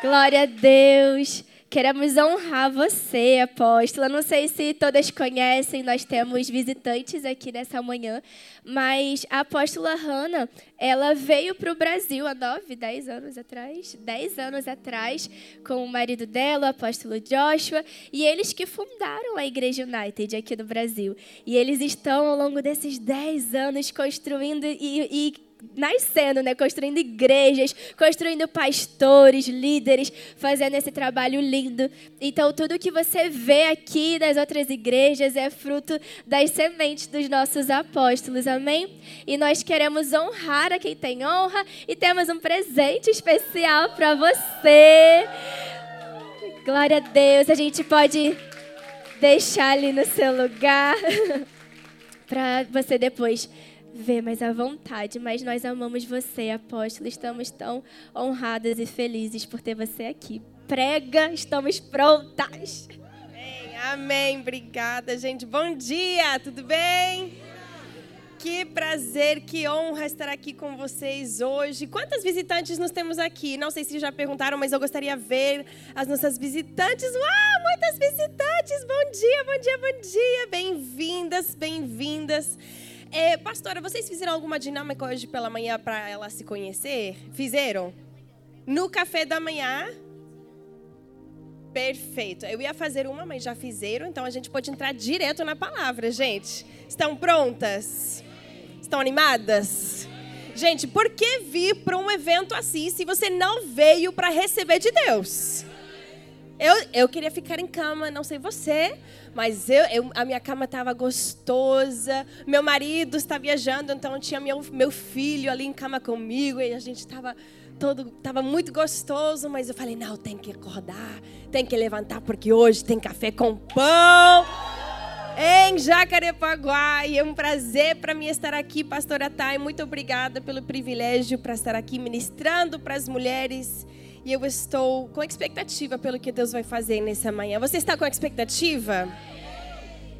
Glória a Deus. Queremos honrar você, apóstola. Não sei se todas conhecem, nós temos visitantes aqui nessa manhã, mas a apóstola Hannah, ela veio para o Brasil há nove, dez anos atrás, dez anos atrás, com o marido dela, o apóstolo Joshua, e eles que fundaram a Igreja United aqui no Brasil. E eles estão, ao longo desses dez anos, construindo e, e nascendo, né? Construindo igrejas, construindo pastores, líderes, fazendo esse trabalho lindo. Então, tudo que você vê aqui nas outras igrejas é fruto das sementes dos nossos apóstolos, amém? E nós queremos honrar a quem tem honra e temos um presente especial para você. Glória a Deus, a gente pode deixar ali no seu lugar para você depois ver mais à vontade, mas nós amamos você, apóstolo. Estamos tão honradas e felizes por ter você aqui. Prega, estamos prontas. Amém, amém. Obrigada, gente. Bom dia, tudo bem? Que prazer, que honra estar aqui com vocês hoje. Quantas visitantes nós temos aqui? Não sei se já perguntaram, mas eu gostaria de ver as nossas visitantes. Uau, muitas visitantes! Bom dia, bom dia, bom dia. Bem-vindas, bem-vindas. É, pastora, vocês fizeram alguma dinâmica hoje pela manhã para ela se conhecer? Fizeram? No café da manhã? Perfeito. Eu ia fazer uma, mas já fizeram, então a gente pode entrar direto na palavra, gente. Estão prontas? Estão animadas? Gente, por que vir para um evento assim se você não veio para receber de Deus? Eu, eu queria ficar em cama, não sei você, mas eu, eu a minha cama estava gostosa. Meu marido está viajando, então tinha meu, meu filho ali em cama comigo e a gente estava todo estava muito gostoso, mas eu falei não, tem que acordar, tem que levantar porque hoje tem café com pão em Jacarepaguá. E é um prazer para mim estar aqui, pastora Thay. Muito obrigada pelo privilégio para estar aqui ministrando para as mulheres e eu estou com expectativa pelo que Deus vai fazer nessa manhã. Você está com expectativa?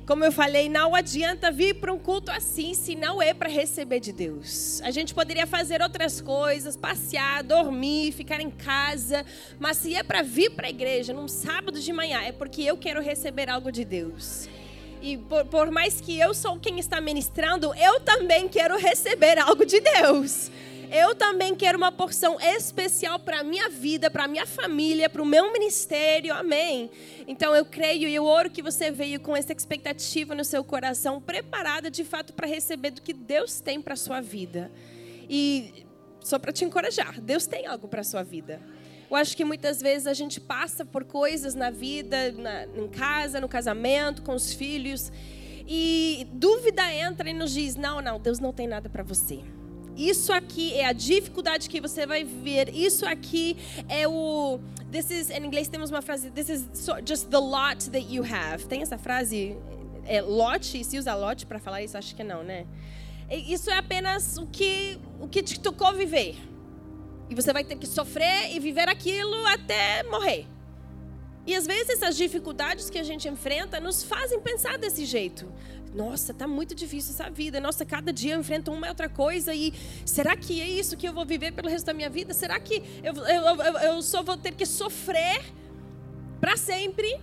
Como eu falei, não adianta vir para um culto assim se não é para receber de Deus. A gente poderia fazer outras coisas, passear, dormir, ficar em casa, mas se é para vir para a igreja num sábado de manhã, é porque eu quero receber algo de Deus. E por, por mais que eu sou quem está ministrando, eu também quero receber algo de Deus eu também quero uma porção especial para a minha vida, para a minha família, para o meu ministério, amém. Então eu creio e eu oro que você veio com essa expectativa no seu coração, preparada de fato para receber do que Deus tem para a sua vida. E só para te encorajar, Deus tem algo para a sua vida. Eu acho que muitas vezes a gente passa por coisas na vida, na, em casa, no casamento, com os filhos, e dúvida entra e nos diz: não, não, Deus não tem nada para você. Isso aqui é a dificuldade que você vai ver. Isso aqui é o. This is, em inglês temos uma frase. This is just the lot that you have. Tem essa frase? É lot? Se usa lot para falar isso? Acho que não, né? Isso é apenas o que, o que te tocou viver. E você vai ter que sofrer e viver aquilo até morrer. E às vezes essas dificuldades que a gente enfrenta nos fazem pensar desse jeito. Nossa, tá muito difícil essa vida. Nossa, cada dia eu enfrento uma outra coisa e será que é isso que eu vou viver pelo resto da minha vida? Será que eu, eu, eu, eu só vou ter que sofrer para sempre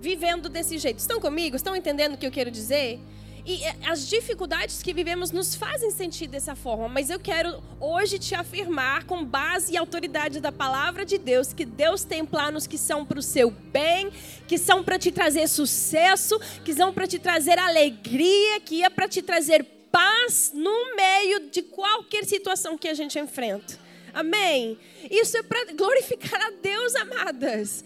vivendo desse jeito? Estão comigo? Estão entendendo o que eu quero dizer? E eh, as dificuldades que vivemos nos fazem sentir dessa forma, mas eu quero hoje te afirmar, com base e autoridade da palavra de Deus, que Deus tem planos que são para o seu bem, que são para te trazer sucesso, que são para te trazer alegria, que é para te trazer paz no meio de qualquer situação que a gente enfrenta. Amém? Isso é para glorificar a Deus, amadas.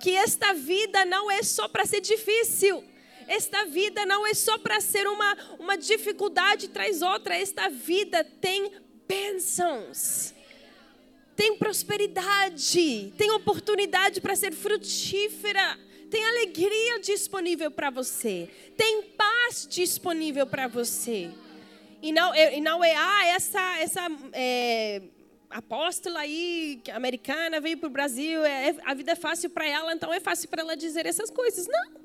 Que esta vida não é só para ser difícil esta vida não é só para ser uma, uma dificuldade traz outra. Esta vida tem bênçãos, tem prosperidade, tem oportunidade para ser frutífera, tem alegria disponível para você, tem paz disponível para você. E não, e não é, ah, essa, essa é, apóstola aí, americana, veio para o Brasil, é, a vida é fácil para ela, então é fácil para ela dizer essas coisas. Não.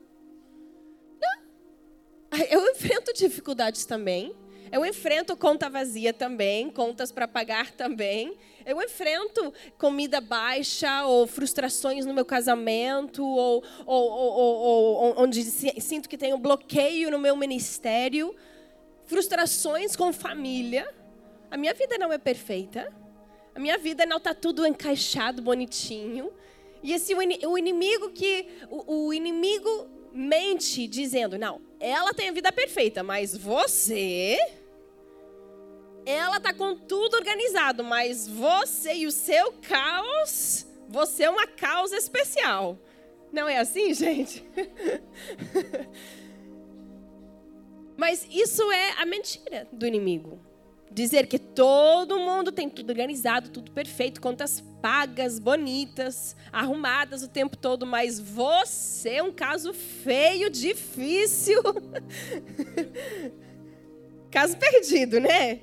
Eu enfrento dificuldades também. Eu enfrento conta vazia também, contas para pagar também. Eu enfrento comida baixa ou frustrações no meu casamento ou, ou, ou, ou onde sinto que tenho bloqueio no meu ministério, frustrações com família. A minha vida não é perfeita. A minha vida não está tudo encaixado, bonitinho. E esse o inimigo que o, o inimigo mente dizendo, não, ela tem a vida perfeita, mas você ela tá com tudo organizado, mas você e o seu caos, você é uma causa especial. Não é assim, gente? mas isso é a mentira do inimigo. Dizer que todo mundo tem tudo organizado, tudo perfeito, contas pagas, bonitas, arrumadas o tempo todo, mas você é um caso feio, difícil. caso perdido, né?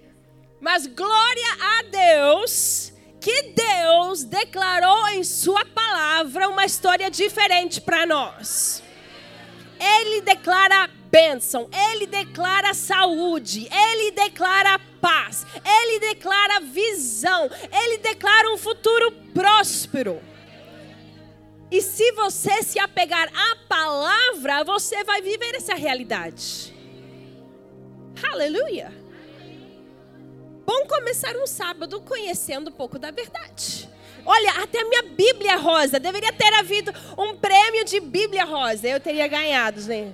Mas glória a Deus que Deus declarou em Sua palavra uma história diferente para nós. Ele declara bênção, ele declara saúde, ele declara ele declara visão, ele declara um futuro próspero. E se você se apegar à palavra, você vai viver essa realidade. Aleluia bom começar um sábado conhecendo um pouco da verdade. Olha, até a minha Bíblia rosa. Deveria ter havido um prêmio de Bíblia rosa. Eu teria ganhado, né?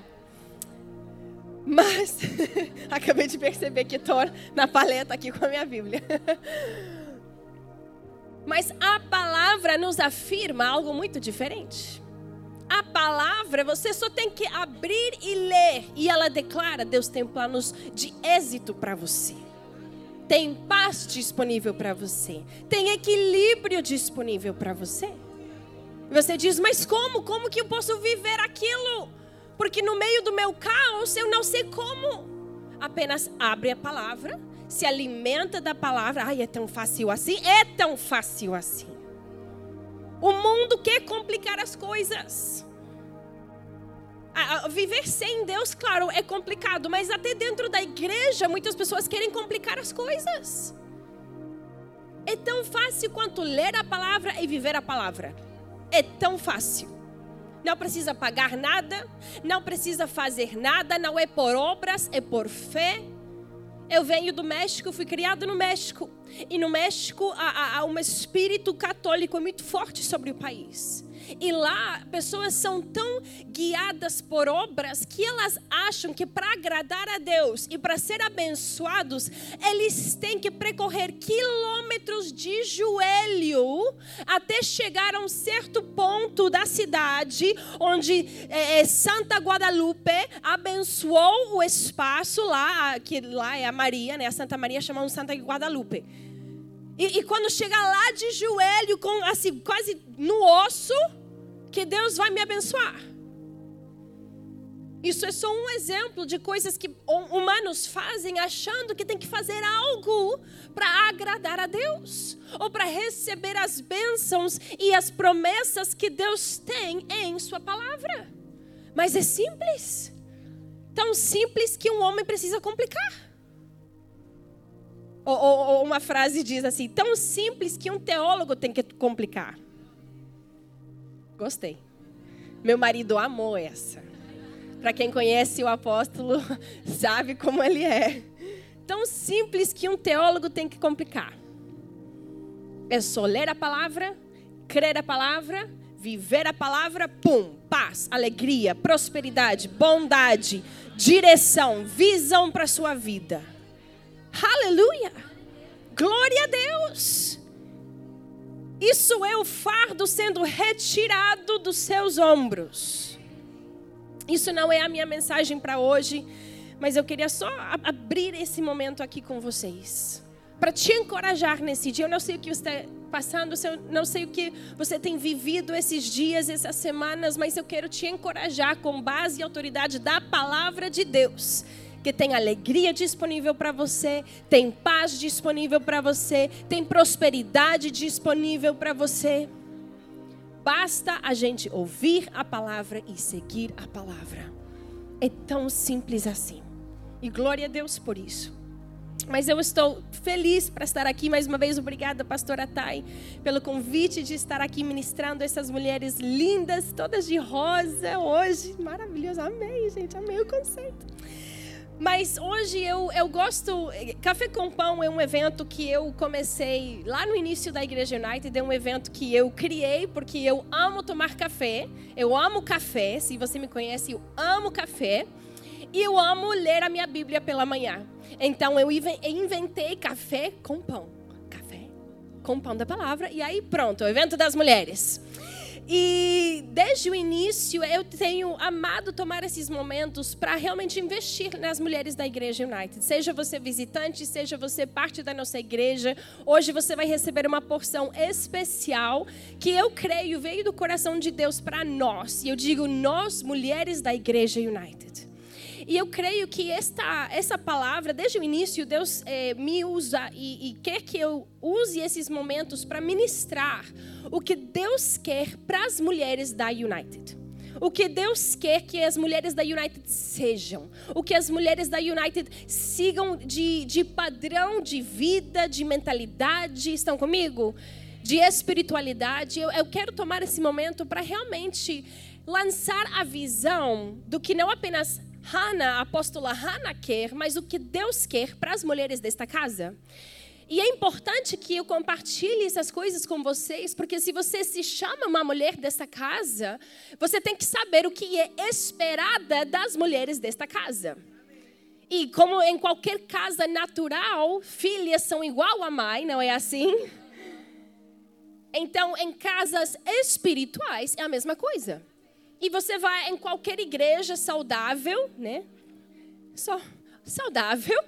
Mas acabei de perceber que estou na paleta aqui com a minha Bíblia. Mas a palavra nos afirma algo muito diferente. A palavra você só tem que abrir e ler. E ela declara: Deus tem planos de êxito para você tem paz disponível para você, tem equilíbrio disponível para você. Você diz, mas como? Como que eu posso viver aquilo? Porque no meio do meu caos eu não sei como. Apenas abre a palavra, se alimenta da palavra. Ai, é tão fácil assim? É tão fácil assim. O mundo quer complicar as coisas. Viver sem Deus, claro, é complicado, mas até dentro da igreja muitas pessoas querem complicar as coisas. É tão fácil quanto ler a palavra e viver a palavra. É tão fácil. Não precisa pagar nada, não precisa fazer nada, não é por obras, é por fé. Eu venho do México, fui criado no México. E no México há, há um espírito católico muito forte sobre o país. E lá, pessoas são tão guiadas por obras que elas acham que para agradar a Deus e para ser abençoados, eles têm que percorrer quilômetros de joelho até chegar a um certo ponto da cidade onde é, é Santa Guadalupe abençoou o espaço lá, que lá é a Maria, né? A Santa Maria chamamos Santa Guadalupe. E, e, quando chega lá de joelho, com assim, quase no osso, que Deus vai me abençoar. Isso é só um exemplo de coisas que humanos fazem achando que tem que fazer algo para agradar a Deus ou para receber as bênçãos e as promessas que Deus tem em Sua palavra. Mas é simples, tão simples que um homem precisa complicar. Ou, ou, uma frase diz assim: tão simples que um teólogo tem que complicar. Gostei. Meu marido amou essa. Para quem conhece o apóstolo, sabe como ele é. Tão simples que um teólogo tem que complicar. É só ler a palavra, crer a palavra, viver a palavra, pum, paz, alegria, prosperidade, bondade, direção, visão para sua vida. Aleluia! Glória a Deus! Isso é o fardo sendo retirado dos seus ombros. Isso não é a minha mensagem para hoje, mas eu queria só abrir esse momento aqui com vocês. Para te encorajar nesse dia. Eu não sei o que você está passando, eu não sei o que você tem vivido esses dias, essas semanas, mas eu quero te encorajar com base e autoridade da palavra de Deus que tem alegria disponível para você, tem paz disponível para você, tem prosperidade disponível para você. Basta a gente ouvir a palavra e seguir a palavra. É tão simples assim. E glória a Deus por isso. Mas eu estou feliz para estar aqui mais uma vez. Obrigada, pastora Thay, pelo convite de estar aqui ministrando essas mulheres lindas, todas de rosa hoje. Maravilhoso. Amei, gente. Amei o conceito. Mas hoje eu, eu gosto. Café com Pão é um evento que eu comecei lá no início da Igreja United. É um evento que eu criei porque eu amo tomar café. Eu amo café. Se você me conhece, eu amo café. E eu amo ler a minha Bíblia pela manhã. Então eu inventei café com pão. Café com pão da palavra. E aí pronto, o evento das mulheres. E desde o início eu tenho amado tomar esses momentos para realmente investir nas mulheres da Igreja United. Seja você visitante, seja você parte da nossa igreja, hoje você vai receber uma porção especial que eu creio veio do coração de Deus para nós. E eu digo nós, mulheres da Igreja United. E eu creio que esta, essa palavra, desde o início, Deus é, me usa e, e quer que eu use esses momentos para ministrar o que Deus quer para as mulheres da United. O que Deus quer que as mulheres da United sejam. O que as mulheres da United sigam de, de padrão de vida, de mentalidade. Estão comigo? De espiritualidade. Eu, eu quero tomar esse momento para realmente lançar a visão do que não apenas Hannah, a apóstola Hannah quer, mas o que Deus quer para as mulheres desta casa. E é importante que eu compartilhe essas coisas com vocês, porque se você se chama uma mulher desta casa, você tem que saber o que é esperada das mulheres desta casa. E como em qualquer casa natural, filhas são igual a mãe, não é assim? Então, em casas espirituais é a mesma coisa. E você vai em qualquer igreja saudável, né? Só saudável.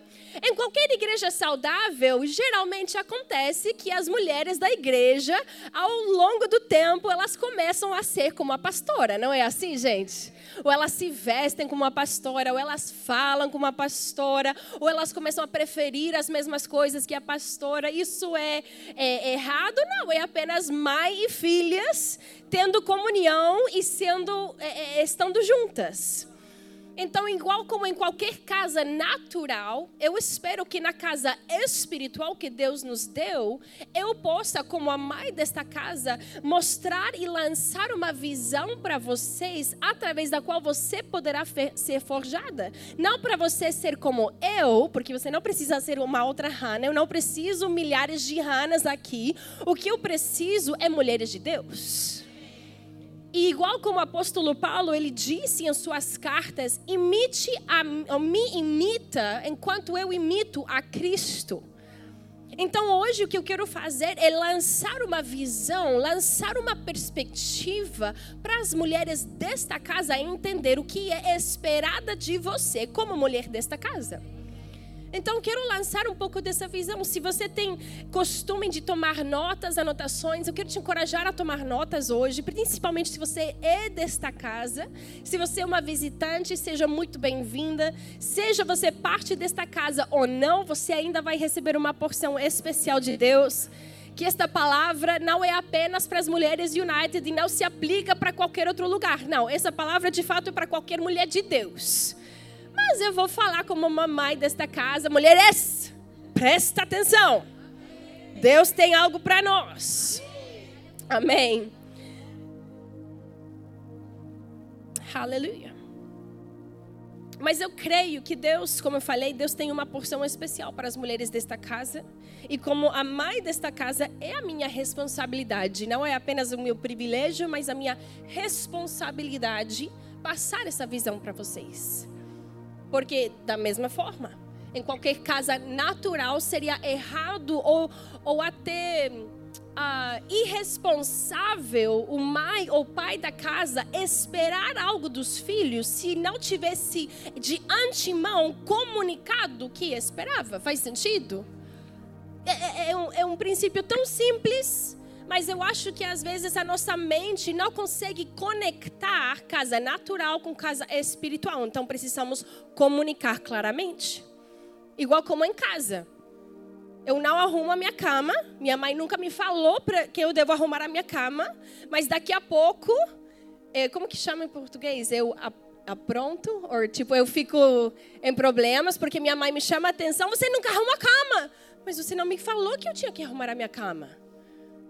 Em qualquer igreja saudável, geralmente acontece que as mulheres da igreja, ao longo do tempo, elas começam a ser como a pastora, não é assim, gente? Ou elas se vestem como uma pastora, ou elas falam como uma pastora, ou elas começam a preferir as mesmas coisas que a pastora. Isso é, é errado? Não, é apenas mãe e filhas tendo comunhão e sendo, é, é estando juntas. Então, igual como em qualquer casa natural, eu espero que na casa espiritual que Deus nos deu, eu possa, como a mãe desta casa, mostrar e lançar uma visão para vocês através da qual você poderá ser forjada. Não para você ser como eu, porque você não precisa ser uma outra Hannah, eu não preciso milhares de Hannahs aqui. O que eu preciso é mulheres de Deus. E igual como o apóstolo Paulo, ele disse em suas cartas, imite a, me imita enquanto eu imito a Cristo. Então hoje o que eu quero fazer é lançar uma visão, lançar uma perspectiva para as mulheres desta casa entender o que é esperada de você como mulher desta casa. Então, quero lançar um pouco dessa visão. Se você tem costume de tomar notas, anotações, eu quero te encorajar a tomar notas hoje, principalmente se você é desta casa. Se você é uma visitante, seja muito bem-vinda. Seja você parte desta casa ou não, você ainda vai receber uma porção especial de Deus que esta palavra não é apenas para as mulheres United e não se aplica para qualquer outro lugar. Não, essa palavra de fato é para qualquer mulher de Deus. Mas eu vou falar como mamãe desta casa, mulheres, presta atenção. Deus tem algo para nós. Amém. Aleluia. Mas eu creio que Deus, como eu falei, Deus tem uma porção especial para as mulheres desta casa. E como a mãe desta casa é a minha responsabilidade, não é apenas o meu privilégio, mas a minha responsabilidade passar essa visão para vocês. Porque, da mesma forma, em qualquer casa natural seria errado ou, ou até uh, irresponsável o mãe ou pai da casa esperar algo dos filhos se não tivesse de antemão comunicado o que esperava. Faz sentido? É, é, é, um, é um princípio tão simples mas eu acho que às vezes a nossa mente não consegue conectar casa natural com casa espiritual. Então precisamos comunicar claramente. Igual como em casa. Eu não arrumo a minha cama. Minha mãe nunca me falou que eu devo arrumar a minha cama. Mas daqui a pouco, é, como que chama em português? Eu apronto, ou tipo, eu fico em problemas porque minha mãe me chama a atenção, você nunca arruma a cama. Mas você não me falou que eu tinha que arrumar a minha cama.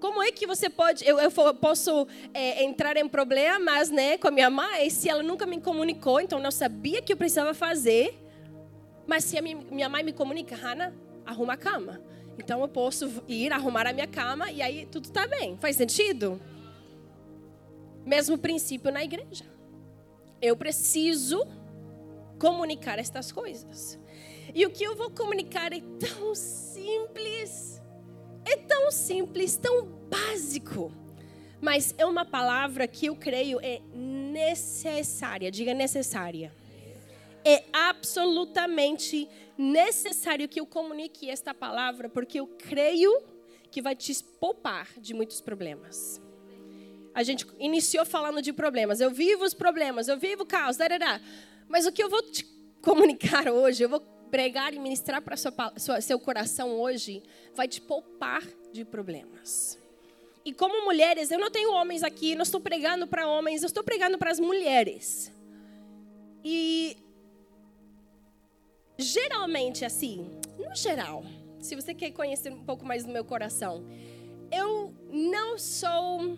Como é que você pode, eu, eu posso é, entrar em problemas né, com a minha mãe se ela nunca me comunicou, então não sabia que eu precisava fazer. Mas se a minha, minha mãe me comunica, Hannah, arruma a cama. Então eu posso ir arrumar a minha cama e aí tudo está bem. Faz sentido? Mesmo princípio na igreja. Eu preciso comunicar estas coisas. E o que eu vou comunicar é tão simples, é tão simples, tão básico, mas é uma palavra que eu creio é necessária. Diga necessária. É absolutamente necessário que eu comunique esta palavra, porque eu creio que vai te poupar de muitos problemas. A gente iniciou falando de problemas. Eu vivo os problemas, eu vivo o caos, darará. Mas o que eu vou te comunicar hoje, eu vou pregar e ministrar para seu coração hoje, vai te poupar de problemas. E como mulheres, eu não tenho homens aqui, não estou pregando para homens, eu estou pregando para as mulheres. E geralmente assim, no geral, se você quer conhecer um pouco mais do meu coração, eu não sou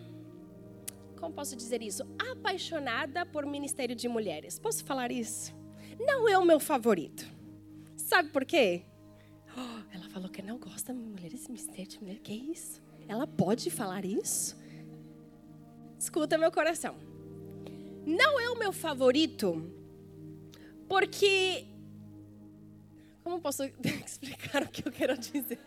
como posso dizer isso? Apaixonada por ministério de mulheres. Posso falar isso? Não é o meu favorito. Sabe por quê? Ela falou que não gosta de mulheres ministério de mulher. Que isso? Ela pode falar isso? Escuta meu coração. Não é o meu favorito porque como posso explicar o que eu quero dizer?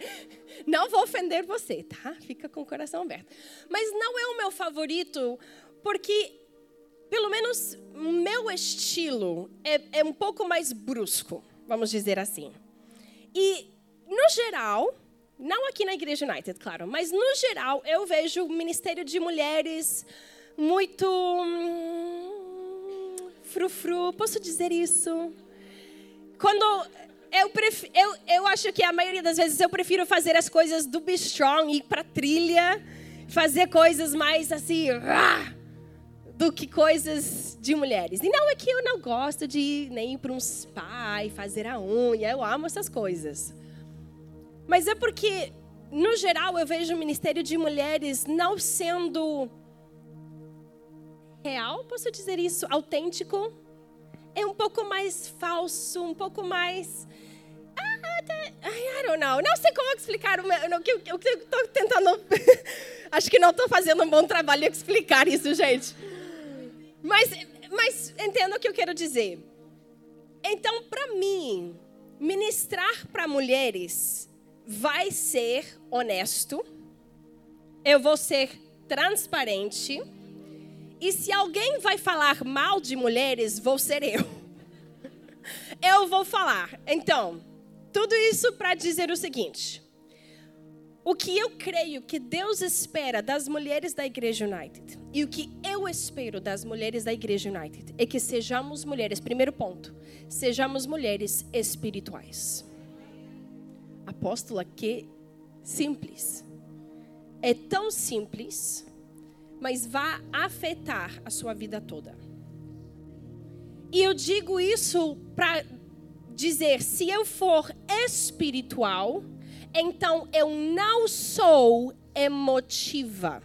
Não vou ofender você, tá? Fica com o coração aberto. Mas não é o meu favorito, porque, pelo menos, o meu estilo é, é um pouco mais brusco, vamos dizer assim. E, no geral, não aqui na Igreja United, claro, mas no geral, eu vejo o ministério de mulheres muito. Hum, frufru, posso dizer isso? Quando eu, prefiro, eu, eu acho que a maioria das vezes eu prefiro fazer as coisas do Be Strong, ir pra trilha, fazer coisas mais assim, ah, do que coisas de mulheres. E não é que eu não gosto de nem ir para um spa e fazer a unha, eu amo essas coisas. Mas é porque, no geral, eu vejo o ministério de mulheres não sendo real, posso dizer isso, autêntico. É um pouco mais falso, um pouco mais I don't know. Não sei como explicar o meu, que eu estou tentando. Acho que não estou fazendo um bom trabalho explicar isso, gente. Mas, mas entenda o que eu quero dizer. Então, para mim, ministrar para mulheres vai ser honesto. Eu vou ser transparente. E se alguém vai falar mal de mulheres, vou ser eu. Eu vou falar. Então, tudo isso para dizer o seguinte: o que eu creio que Deus espera das mulheres da Igreja United e o que eu espero das mulheres da Igreja United é que sejamos mulheres, primeiro ponto, sejamos mulheres espirituais. Apóstola, que simples. É tão simples, mas vai afetar a sua vida toda. E eu digo isso para dizer: se eu for espiritual, então eu não sou emotiva.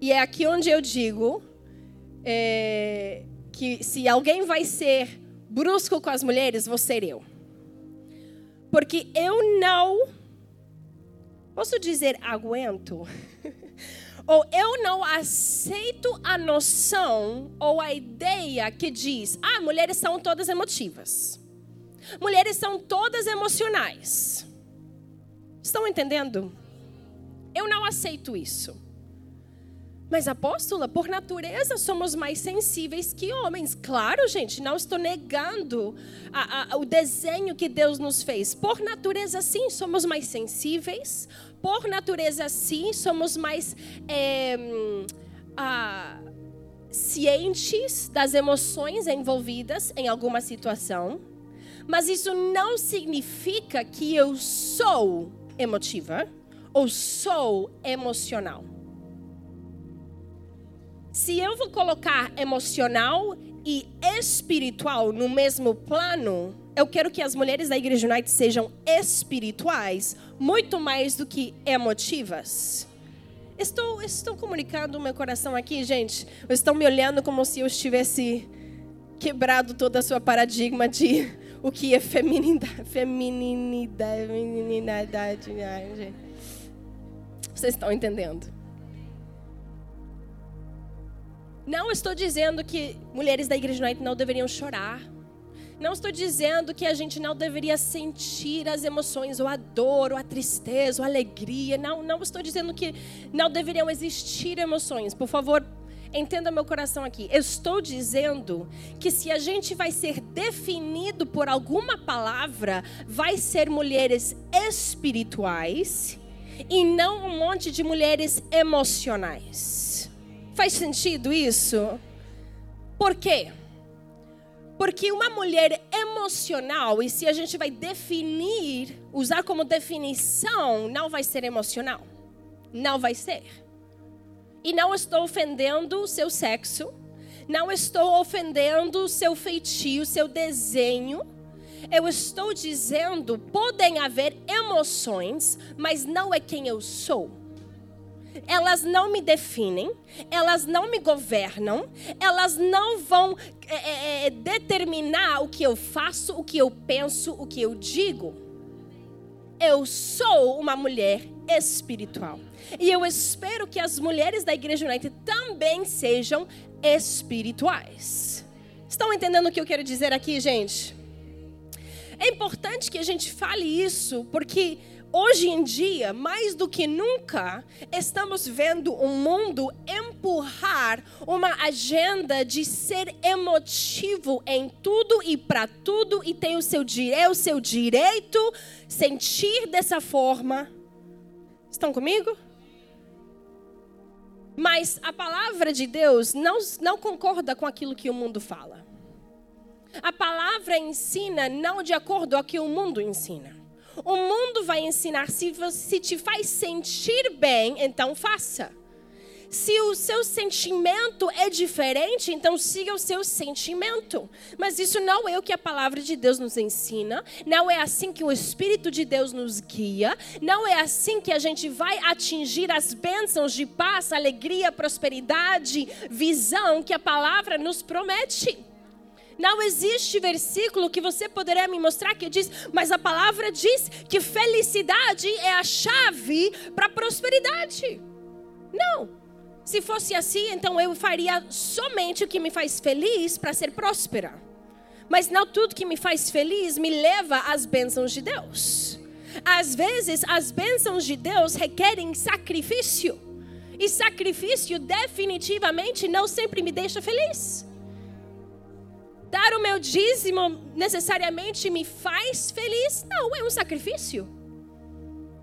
E é aqui onde eu digo é, que se alguém vai ser brusco com as mulheres, vou ser eu. Porque eu não, posso dizer, aguento. ou eu não aceito a noção ou a ideia que diz: ah, mulheres são todas emotivas. Mulheres são todas emocionais. Estão entendendo? Eu não aceito isso. Mas, apóstola, por natureza somos mais sensíveis que homens. Claro, gente, não estou negando a, a, o desenho que Deus nos fez. Por natureza, sim, somos mais sensíveis, por natureza, sim, somos mais é, ah, cientes das emoções envolvidas em alguma situação. Mas isso não significa que eu sou emotiva ou sou emocional. Se eu vou colocar emocional, e espiritual no mesmo plano, eu quero que as mulheres da Igreja United sejam espirituais, muito mais do que emotivas. Estou, estou comunicando o meu coração aqui, gente. Estão me olhando como se eu estivesse quebrado toda a sua paradigma de o que é feminidade. Vocês estão entendendo? Não estou dizendo que mulheres da Igreja United não deveriam chorar. Não estou dizendo que a gente não deveria sentir as emoções, ou a dor, ou a tristeza, ou a alegria. Não, não estou dizendo que não deveriam existir emoções. Por favor, entenda meu coração aqui. Eu estou dizendo que se a gente vai ser definido por alguma palavra, vai ser mulheres espirituais e não um monte de mulheres emocionais. Faz sentido isso? Por quê? Porque uma mulher emocional, e se a gente vai definir, usar como definição, não vai ser emocional. Não vai ser. E não estou ofendendo o seu sexo, não estou ofendendo o seu feitio, seu desenho. Eu estou dizendo, podem haver emoções, mas não é quem eu sou elas não me definem, elas não me governam, elas não vão é, é, determinar o que eu faço, o que eu penso, o que eu digo. Eu sou uma mulher espiritual. E eu espero que as mulheres da Igreja United também sejam espirituais. Estão entendendo o que eu quero dizer aqui, gente? É importante que a gente fale isso, porque Hoje em dia, mais do que nunca, estamos vendo o mundo empurrar uma agenda de ser emotivo em tudo e para tudo e tem o seu, o seu direito sentir dessa forma. Estão comigo? Mas a palavra de Deus não, não concorda com aquilo que o mundo fala. A palavra ensina não de acordo com o que o mundo ensina. O mundo vai ensinar se, te faz sentir bem, então faça. Se o seu sentimento é diferente, então siga o seu sentimento. Mas isso não é o que a palavra de Deus nos ensina, não é assim que o Espírito de Deus nos guia, não é assim que a gente vai atingir as bênçãos de paz, alegria, prosperidade, visão que a palavra nos promete. Não existe versículo que você poderia me mostrar que diz, mas a palavra diz que felicidade é a chave para prosperidade. Não. Se fosse assim, então eu faria somente o que me faz feliz para ser próspera. Mas não tudo que me faz feliz me leva às bênçãos de Deus. Às vezes, as bênçãos de Deus requerem sacrifício. E sacrifício definitivamente não sempre me deixa feliz. Dar o meu dízimo necessariamente me faz feliz? Não, é um sacrifício.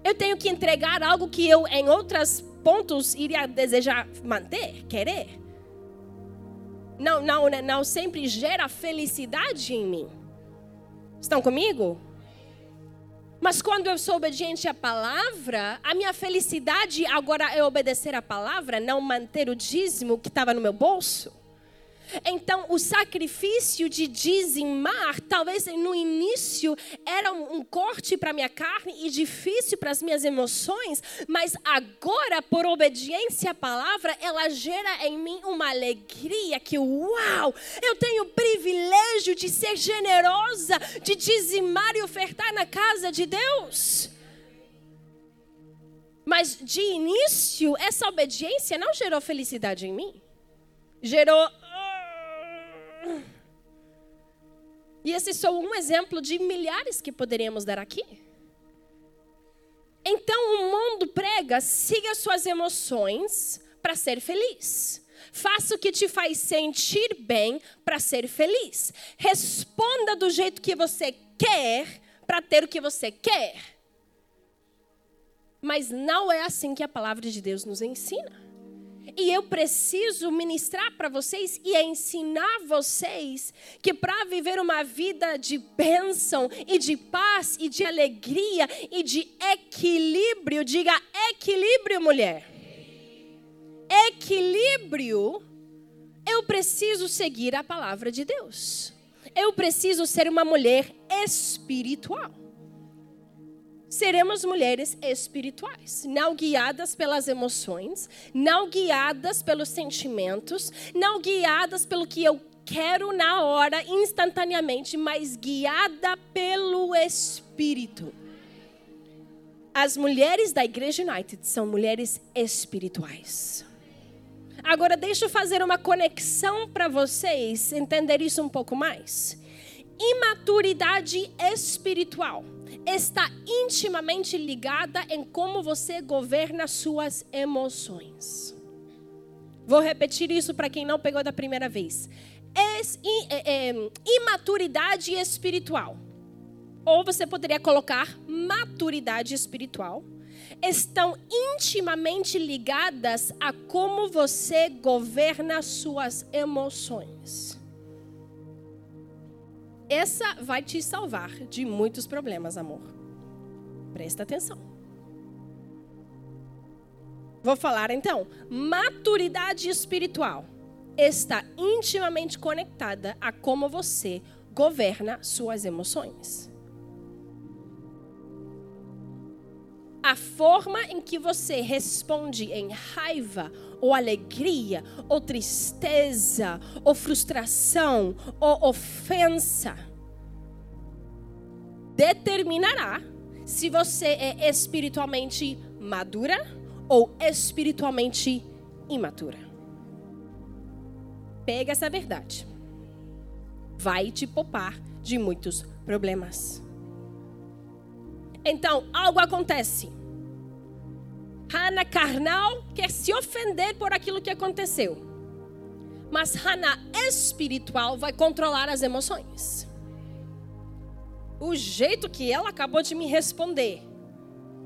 Eu tenho que entregar algo que eu, em outros pontos, iria desejar manter, querer. Não, não, né, não sempre gera felicidade em mim. Estão comigo? Mas quando eu sou obediente à palavra, a minha felicidade agora é obedecer à palavra, não manter o dízimo que estava no meu bolso. Então, o sacrifício de dizimar, talvez no início era um corte para minha carne e difícil para as minhas emoções, mas agora, por obediência à palavra, ela gera em mim uma alegria que, uau, eu tenho o privilégio de ser generosa, de dizimar e ofertar na casa de Deus. Mas de início, essa obediência não gerou felicidade em mim. Gerou e esse só um exemplo de milhares que poderíamos dar aqui. Então o mundo prega: siga suas emoções para ser feliz. Faça o que te faz sentir bem para ser feliz. Responda do jeito que você quer para ter o que você quer. Mas não é assim que a palavra de Deus nos ensina. E eu preciso ministrar para vocês e ensinar vocês que para viver uma vida de bênção e de paz e de alegria e de equilíbrio, diga equilíbrio, mulher. Equilíbrio, eu preciso seguir a palavra de Deus. Eu preciso ser uma mulher espiritual. Seremos mulheres espirituais, não guiadas pelas emoções, não guiadas pelos sentimentos, não guiadas pelo que eu quero na hora, instantaneamente, mas guiada pelo Espírito. As mulheres da Igreja United são mulheres espirituais. Agora, deixa eu fazer uma conexão para vocês entender isso um pouco mais. Imaturidade espiritual está intimamente ligada em como você governa suas emoções. Vou repetir isso para quem não pegou da primeira vez. É, é, imaturidade espiritual, ou você poderia colocar maturidade espiritual, estão intimamente ligadas a como você governa suas emoções. Essa vai te salvar de muitos problemas, amor. Presta atenção. Vou falar então. Maturidade espiritual está intimamente conectada a como você governa suas emoções. A forma em que você responde em raiva, ou alegria, ou tristeza, ou frustração, ou ofensa, determinará se você é espiritualmente madura ou espiritualmente imatura. Pega essa verdade. Vai te poupar de muitos problemas. Então, algo acontece. Hannah carnal quer se ofender por aquilo que aconteceu. Mas Hannah espiritual vai controlar as emoções. O jeito que ela acabou de me responder.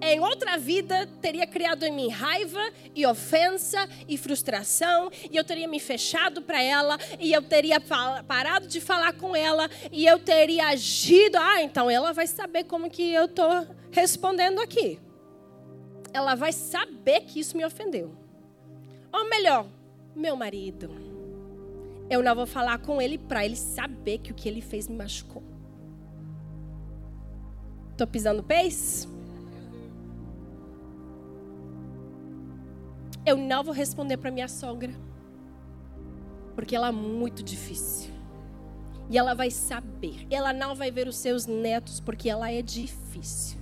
Em outra vida, teria criado em mim raiva e ofensa e frustração, e eu teria me fechado para ela, e eu teria parado de falar com ela, e eu teria agido. Ah, então ela vai saber como que eu estou respondendo aqui ela vai saber que isso me ofendeu. Ou melhor, meu marido. Eu não vou falar com ele para ele saber que o que ele fez me machucou. Tô pisando pés? Eu não vou responder para minha sogra. Porque ela é muito difícil. E ela vai saber. Ela não vai ver os seus netos porque ela é difícil.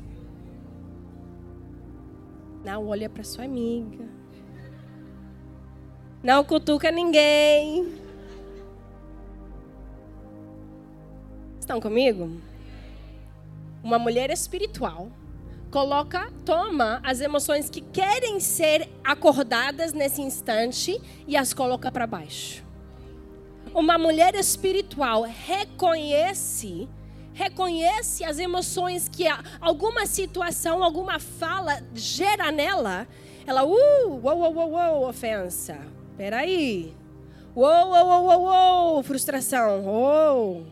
Não olha para sua amiga. Não cutuca ninguém. Estão comigo? Uma mulher espiritual coloca, toma as emoções que querem ser acordadas nesse instante e as coloca para baixo. Uma mulher espiritual reconhece reconhece as emoções que alguma situação, alguma fala gera nela, ela, uh, uou, uou, uou, uou, ofensa. Peraí. Uou, uou, uou, uou, frustração. Uou.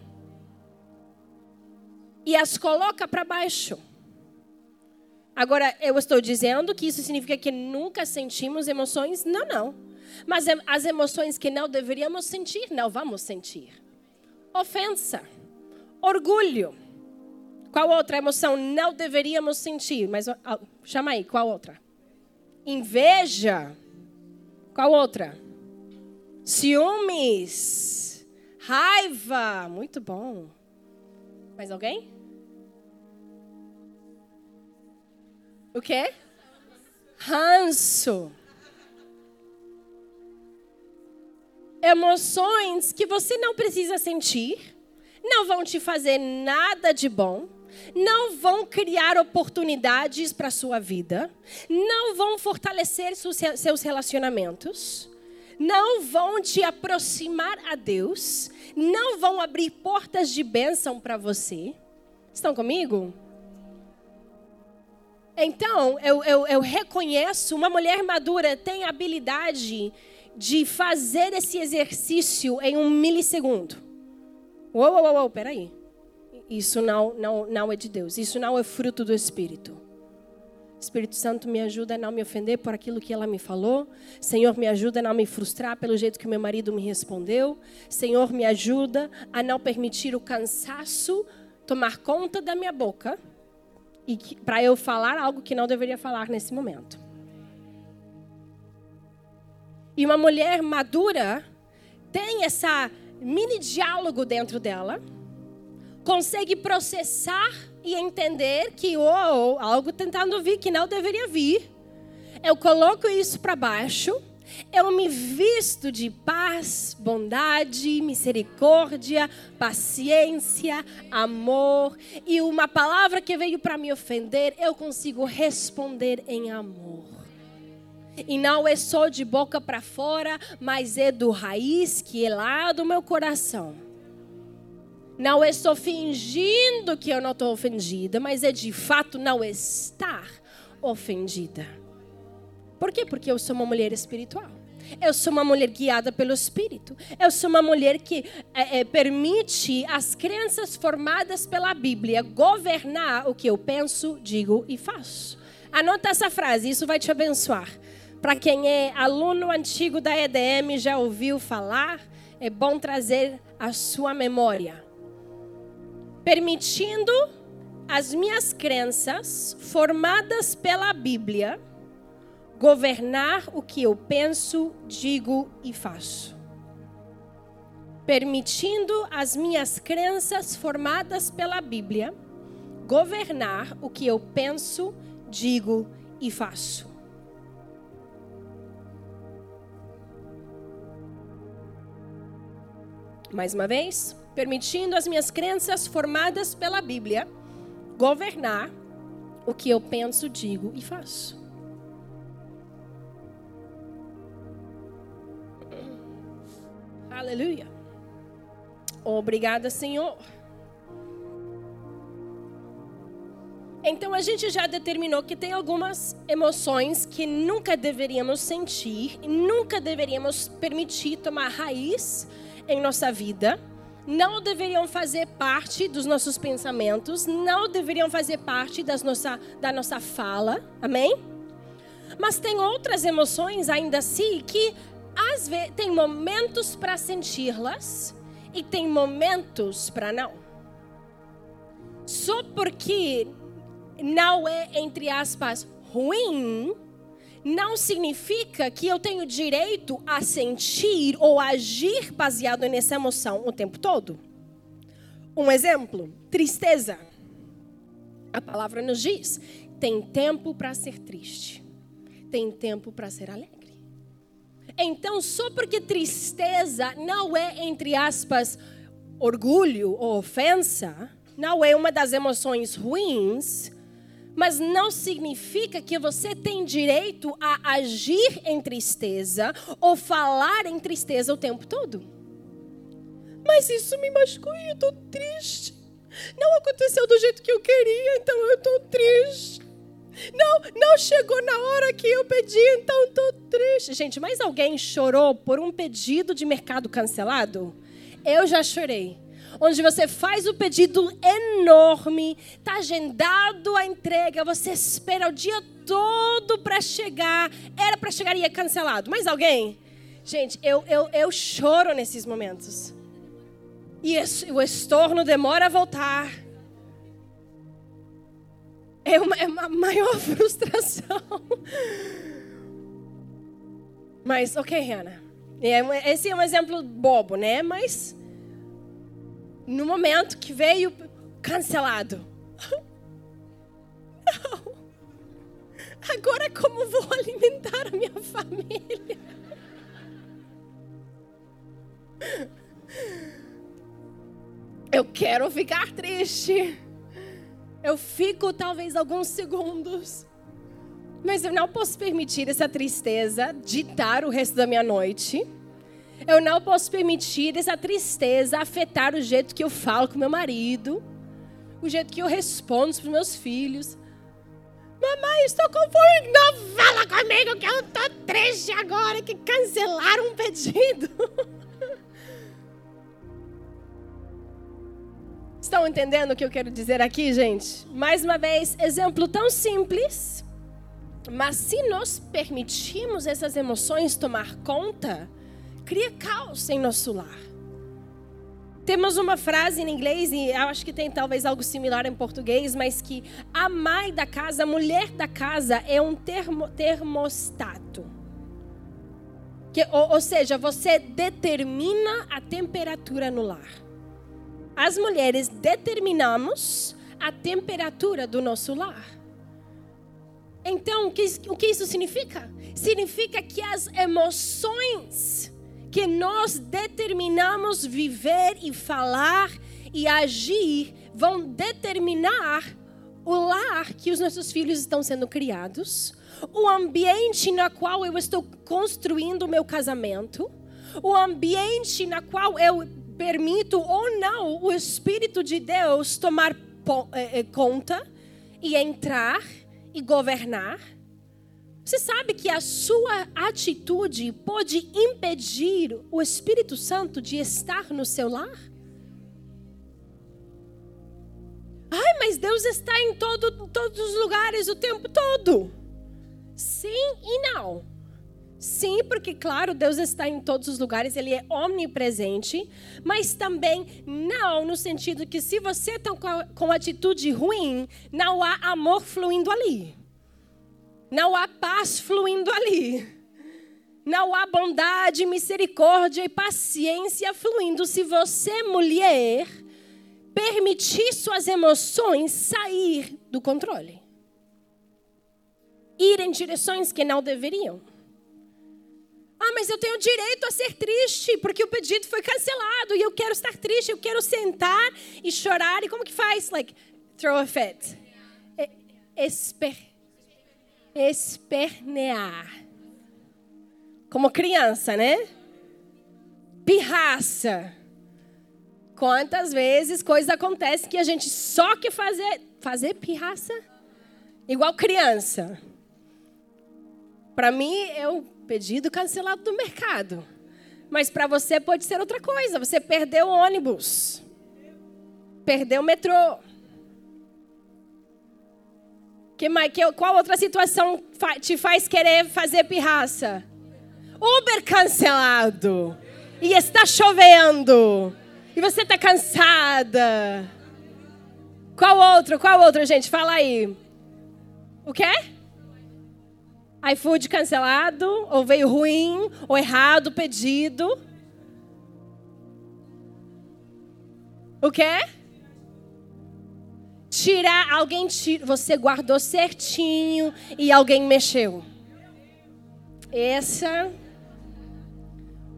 E as coloca para baixo. Agora, eu estou dizendo que isso significa que nunca sentimos emoções? Não, não. Mas as emoções que não deveríamos sentir, não vamos sentir. Ofensa Orgulho. Qual outra emoção não deveríamos sentir? Mas chama aí, qual outra? Inveja. Qual outra? Ciúmes. Raiva. Muito bom. Mais alguém? O quê? Ranço. Emoções que você não precisa sentir não vão te fazer nada de bom, não vão criar oportunidades para a sua vida, não vão fortalecer seus relacionamentos, não vão te aproximar a Deus, não vão abrir portas de bênção para você. Estão comigo? Então, eu, eu, eu reconheço, uma mulher madura tem a habilidade de fazer esse exercício em um milissegundo. Uou, uou, uou, peraí. Isso não, não, não é de Deus. Isso não é fruto do Espírito. Espírito Santo, me ajuda a não me ofender por aquilo que ela me falou. Senhor, me ajuda a não me frustrar pelo jeito que meu marido me respondeu. Senhor, me ajuda a não permitir o cansaço tomar conta da minha boca e para eu falar algo que não deveria falar nesse momento. E uma mulher madura tem essa mini diálogo dentro dela, consegue processar e entender que oh, algo tentando vir que não deveria vir. Eu coloco isso para baixo. Eu me visto de paz, bondade, misericórdia, paciência, amor. E uma palavra que veio para me ofender, eu consigo responder em amor. E não é só de boca para fora, mas é do raiz que é lá do meu coração. Não estou fingindo que eu não estou ofendida, mas é de fato não estar ofendida. Por quê? Porque eu sou uma mulher espiritual. Eu sou uma mulher guiada pelo Espírito. Eu sou uma mulher que é, é, permite as crenças formadas pela Bíblia governar o que eu penso, digo e faço. Anota essa frase, isso vai te abençoar. Para quem é aluno antigo da EDM, já ouviu falar, é bom trazer a sua memória permitindo as minhas crenças, formadas pela Bíblia, governar o que eu penso, digo e faço. Permitindo as minhas crenças, formadas pela Bíblia, governar o que eu penso, digo e faço. Mais uma vez permitindo as minhas crenças formadas pela Bíblia governar o que eu penso, digo e faço. Aleluia. Obrigada, Senhor. Então a gente já determinou que tem algumas emoções que nunca deveríamos sentir nunca deveríamos permitir tomar raiz em nossa vida não deveriam fazer parte dos nossos pensamentos, não deveriam fazer parte das nossa, da nossa fala, amém? Mas tem outras emoções ainda assim que às vezes tem momentos para senti-las e tem momentos para não. Só porque não é entre aspas ruim, não significa que eu tenho direito a sentir ou agir baseado nessa emoção o tempo todo. Um exemplo: tristeza. A palavra nos diz: tem tempo para ser triste, tem tempo para ser alegre. Então, só porque tristeza não é, entre aspas, orgulho ou ofensa, não é uma das emoções ruins, mas não significa que você tem direito a agir em tristeza ou falar em tristeza o tempo todo. Mas isso me machucou e eu estou triste. Não aconteceu do jeito que eu queria, então eu estou triste. Não, não chegou na hora que eu pedi, então estou triste. Gente, mas alguém chorou por um pedido de mercado cancelado? Eu já chorei onde você faz o pedido enorme, está agendado a entrega, você espera o dia todo para chegar, era para chegar e é cancelado. Mas alguém? Gente, eu, eu, eu choro nesses momentos. E o estorno demora a voltar. É uma, é uma maior frustração. Mas, ok, Rihanna. É, esse é um exemplo bobo, né? Mas no momento que veio cancelado. Não. Agora como vou alimentar a minha família? Eu quero ficar triste. Eu fico talvez alguns segundos. Mas eu não posso permitir essa tristeza ditar o resto da minha noite. Eu não posso permitir essa tristeza afetar o jeito que eu falo com meu marido, o jeito que eu respondo para os meus filhos. Mamãe, estou com fome. Não fala comigo que eu estou triste agora que cancelaram um pedido. Estão entendendo o que eu quero dizer aqui, gente? Mais uma vez, exemplo tão simples, Mas se nós permitirmos essas emoções tomar conta, cria caos em nosso lar. Temos uma frase em inglês, e acho que tem talvez algo similar em português, mas que a mãe da casa, a mulher da casa, é um termo, termostato. Que, ou, ou seja, você determina a temperatura no lar. As mulheres determinamos a temperatura do nosso lar. Então, o que, o que isso significa? Significa que as emoções que nós determinamos viver e falar e agir vão determinar o lar que os nossos filhos estão sendo criados, o ambiente na qual eu estou construindo o meu casamento, o ambiente na qual eu permito ou não o Espírito de Deus tomar eh, eh, conta e entrar e governar. Você sabe que a sua atitude pode impedir o Espírito Santo de estar no seu lar? Ai, mas Deus está em todo, todos os lugares o tempo todo. Sim e não. Sim, porque, claro, Deus está em todos os lugares, Ele é omnipresente, mas também não no sentido que, se você está com, com atitude ruim, não há amor fluindo ali. Não há paz fluindo ali. Não há bondade, misericórdia e paciência fluindo se você, mulher, permitir suas emoções sair do controle. Ir em direções que não deveriam. Ah, mas eu tenho direito a ser triste, porque o pedido foi cancelado e eu quero estar triste, eu quero sentar e chorar. E como que faz? Like, throw a fit. Esper espernear. Como criança, né? Pirraça. Quantas vezes coisas acontecem que a gente só quer fazer, fazer pirraça? Igual criança. Para mim, é o pedido cancelado do mercado. Mas para você pode ser outra coisa. Você perdeu o ônibus. Perdeu o metrô. Que, que, qual outra situação te faz querer fazer pirraça? Uber cancelado. E está chovendo. E você está cansada. Qual outro? Qual outro, gente? Fala aí. O quê? iFood cancelado, ou veio ruim, ou errado o pedido. O quê? Tirar, alguém tira, você guardou certinho e alguém mexeu. Essa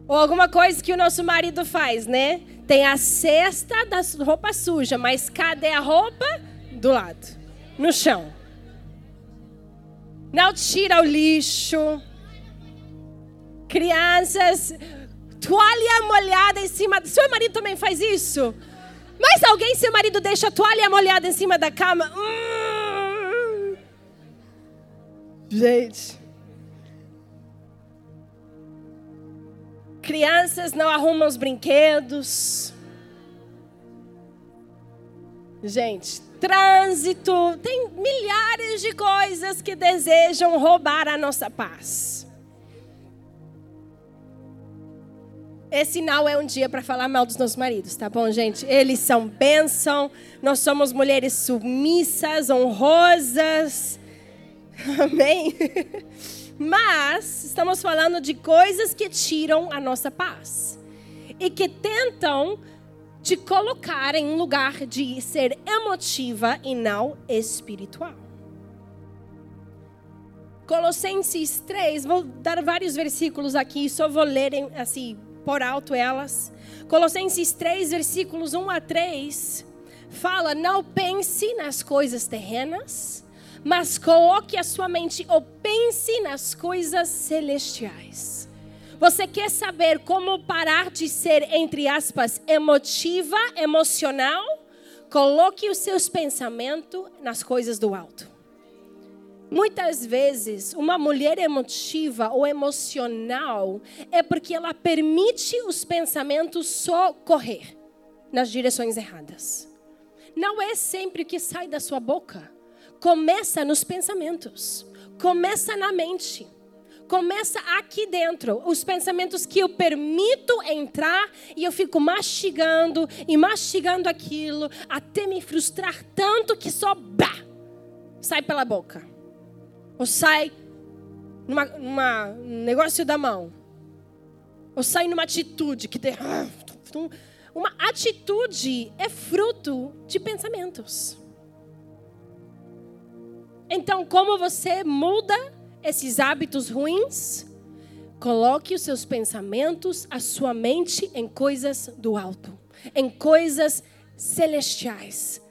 ou alguma coisa que o nosso marido faz, né? Tem a cesta da roupa suja, mas cadê a roupa? Do lado, no chão. Não tira o lixo. Crianças, toalha molhada em cima. Seu marido também faz isso? Mas alguém, seu marido, deixa a toalha molhada em cima da cama? Hum. Gente. Crianças não arrumam os brinquedos. Gente, trânsito, tem milhares de coisas que desejam roubar a nossa paz. Esse não é um dia para falar mal dos nossos maridos, tá bom, gente? Eles são bênção, nós somos mulheres submissas, honrosas. Amém? Mas estamos falando de coisas que tiram a nossa paz e que tentam te colocar em um lugar de ser emotiva e não espiritual. Colossenses 3, vou dar vários versículos aqui, só vou ler assim por alto elas. Colossenses 3, versículos 1 a 3, fala: Não pense nas coisas terrenas, mas coloque a sua mente ou pense nas coisas celestiais. Você quer saber como parar de ser, entre aspas, emotiva, emocional? Coloque os seus pensamentos nas coisas do alto. Muitas vezes, uma mulher emotiva ou emocional é porque ela permite os pensamentos só correr nas direções erradas. Não é sempre o que sai da sua boca. Começa nos pensamentos. começa na mente. Começa aqui dentro, os pensamentos que eu permito entrar e eu fico mastigando e mastigando aquilo até me frustrar tanto que só bah, sai pela boca. Ou sai numa, numa um negócio da mão. Ou sai numa atitude que tem. Uma atitude é fruto de pensamentos. Então, como você muda esses hábitos ruins? Coloque os seus pensamentos, a sua mente em coisas do alto, em coisas celestiais.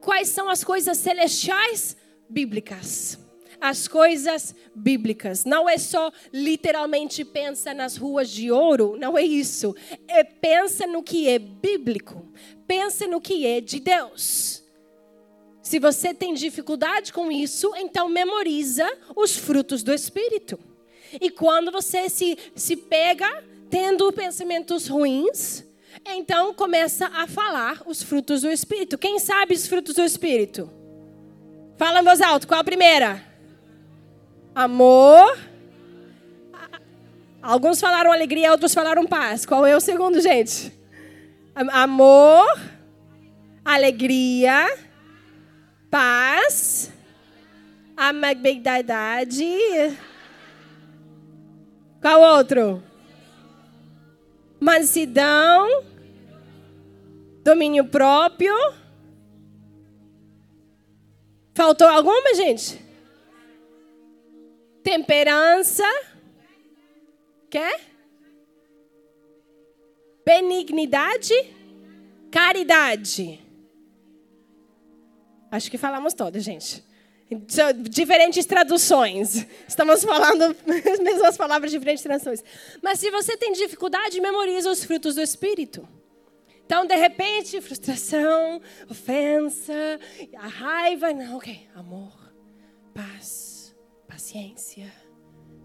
Quais são as coisas celestiais? Bíblicas. As coisas bíblicas. Não é só literalmente pensa nas ruas de ouro, não é isso. É pensa no que é bíblico. Pensa no que é de Deus. Se você tem dificuldade com isso, então memoriza os frutos do Espírito. E quando você se, se pega tendo pensamentos ruins, então começa a falar os frutos do Espírito. Quem sabe os frutos do Espírito? Fala em voz alta, qual a primeira? Amor. Alguns falaram alegria, outros falaram paz. Qual é o segundo, gente? Amor, alegria paz, amabilidade. Qual outro? Mansidão, domínio próprio. Faltou alguma, gente? Temperança. Quer? Benignidade. Caridade. Acho que falamos todas, gente. Diferentes traduções. Estamos falando as mesmas palavras, diferentes traduções. Mas se você tem dificuldade, memoriza os frutos do Espírito. Então, de repente, frustração, ofensa, a raiva. Não, ok. Amor, paz, paciência,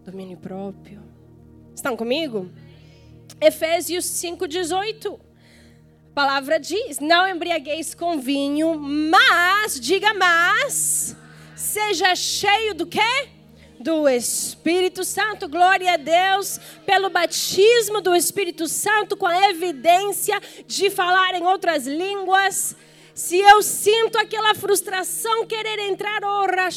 domínio próprio. Estão comigo? Efésios 5,18 palavra diz: não embriagueis com vinho, mas, diga mas, seja cheio do quê? Do Espírito Santo, glória a Deus, pelo batismo do Espírito Santo, com a evidência de falar em outras línguas. Se eu sinto aquela frustração querer entrar, ora,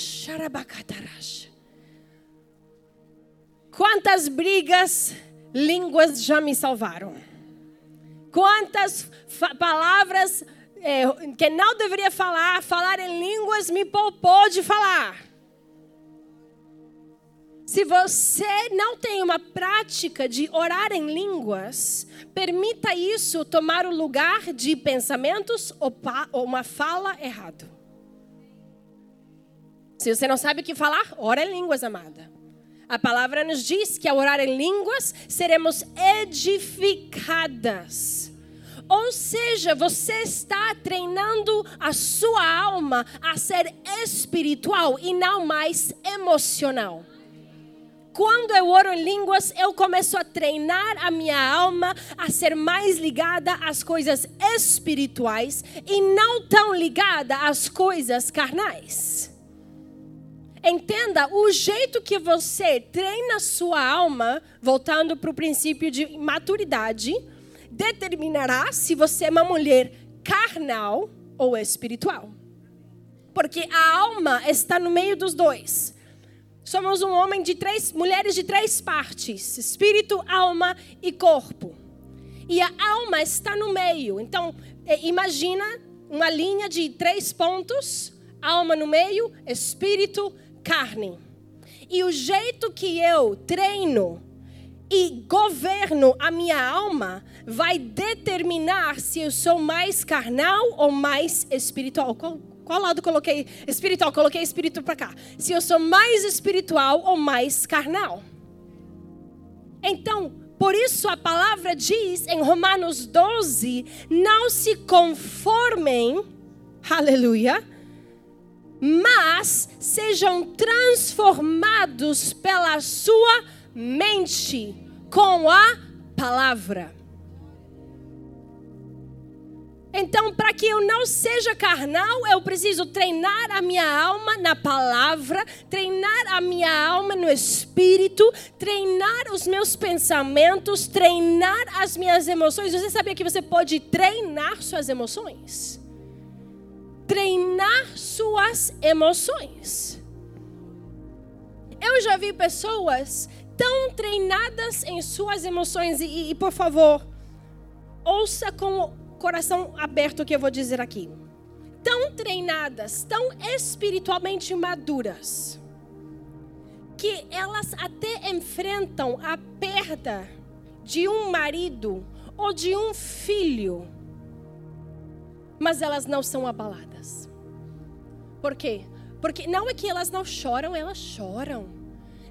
quantas brigas, línguas já me salvaram. Quantas palavras é, que não deveria falar, falar em línguas me poupou de falar. Se você não tem uma prática de orar em línguas, permita isso tomar o lugar de pensamentos ou, ou uma fala errada. Se você não sabe o que falar, ora em línguas, amada. A palavra nos diz que ao orar em línguas seremos edificadas. Ou seja, você está treinando a sua alma a ser espiritual e não mais emocional. Quando eu oro em línguas, eu começo a treinar a minha alma a ser mais ligada às coisas espirituais e não tão ligada às coisas carnais. Entenda, o jeito que você treina sua alma, voltando para o princípio de maturidade, determinará se você é uma mulher carnal ou espiritual. Porque a alma está no meio dos dois. Somos um homem de três, mulheres de três partes: espírito, alma e corpo. E a alma está no meio. Então, é, imagina uma linha de três pontos: alma no meio, espírito, carne. E o jeito que eu treino e governo a minha alma vai determinar se eu sou mais carnal ou mais espiritual. Qual, qual lado coloquei espiritual? Coloquei espírito para cá. Se eu sou mais espiritual ou mais carnal. Então, por isso a palavra diz em Romanos 12: não se conformem, aleluia, mas sejam transformados pela sua mente com a palavra. Então, para que eu não seja carnal, eu preciso treinar a minha alma na palavra, treinar a minha alma no espírito, treinar os meus pensamentos, treinar as minhas emoções. Você sabia que você pode treinar suas emoções? Treinar suas emoções. Eu já vi pessoas tão treinadas em suas emoções, e, e por favor, ouça com coração aberto o que eu vou dizer aqui. Tão treinadas, tão espiritualmente maduras, que elas até enfrentam a perda de um marido ou de um filho, mas elas não são abaladas. Por quê? Porque não é que elas não choram, elas choram.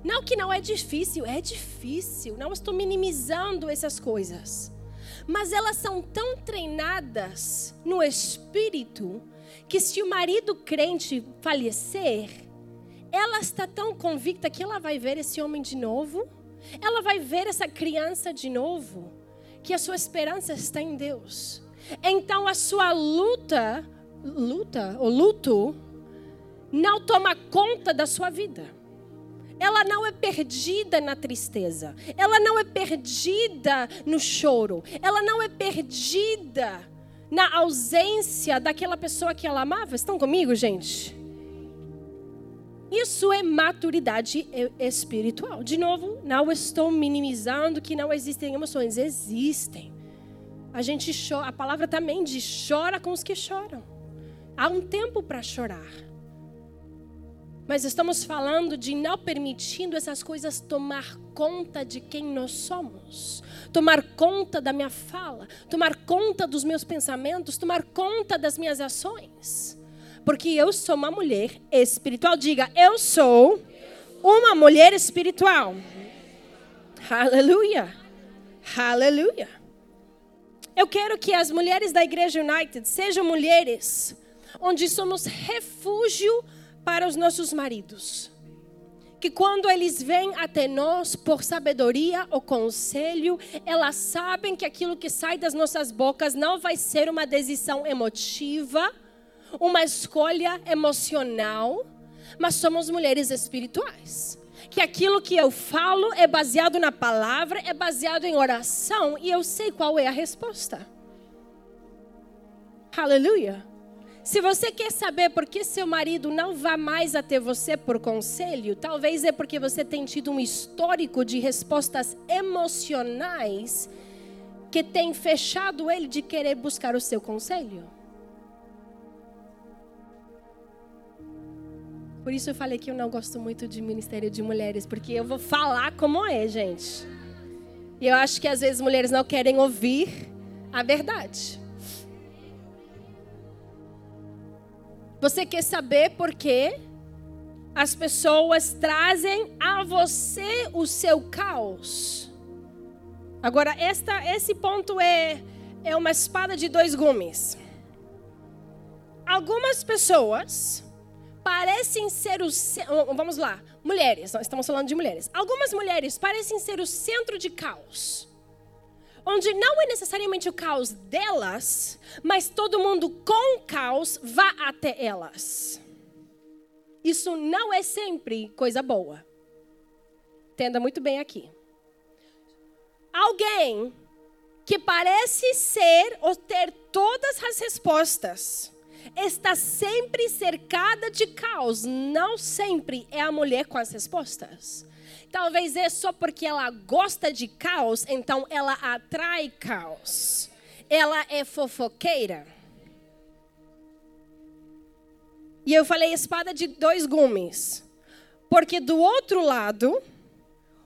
Não que não é difícil, é difícil. Não estou minimizando essas coisas mas elas são tão treinadas no espírito que se o marido crente falecer, ela está tão convicta que ela vai ver esse homem de novo, ela vai ver essa criança de novo, que a sua esperança está em Deus. Então a sua luta, luta, o luto, não toma conta da sua vida ela não é perdida na tristeza, ela não é perdida no choro, ela não é perdida na ausência daquela pessoa que ela amava. Estão comigo, gente? Isso é maturidade espiritual. De novo, não estou minimizando que não existem emoções, existem. A gente chora, a palavra também diz: chora com os que choram. Há um tempo para chorar. Mas estamos falando de não permitindo essas coisas tomar conta de quem nós somos, tomar conta da minha fala, tomar conta dos meus pensamentos, tomar conta das minhas ações. Porque eu sou uma mulher espiritual. Diga, eu sou uma mulher espiritual. Aleluia. Aleluia. Eu quero que as mulheres da Igreja United sejam mulheres onde somos refúgio para os nossos maridos. Que quando eles vêm até nós por sabedoria ou conselho, elas sabem que aquilo que sai das nossas bocas não vai ser uma decisão emotiva, uma escolha emocional, mas somos mulheres espirituais. Que aquilo que eu falo é baseado na palavra, é baseado em oração e eu sei qual é a resposta. Aleluia. Se você quer saber por que seu marido não vai mais até você por conselho, talvez é porque você tem tido um histórico de respostas emocionais que tem fechado ele de querer buscar o seu conselho. Por isso eu falei que eu não gosto muito de ministério de mulheres, porque eu vou falar como é, gente. E eu acho que às vezes mulheres não querem ouvir a verdade. Você quer saber por quê? As pessoas trazem a você o seu caos. Agora, esta, esse ponto é, é uma espada de dois gumes. Algumas pessoas parecem ser o. Vamos lá, mulheres, nós estamos falando de mulheres. Algumas mulheres parecem ser o centro de caos onde não é necessariamente o caos delas, mas todo mundo com caos vá até elas. Isso não é sempre coisa boa. Entenda muito bem aqui. Alguém que parece ser ou ter todas as respostas, está sempre cercada de caos, não sempre é a mulher com as respostas. Talvez é só porque ela gosta de caos, então ela atrai caos. Ela é fofoqueira. E eu falei espada de dois gumes. Porque do outro lado,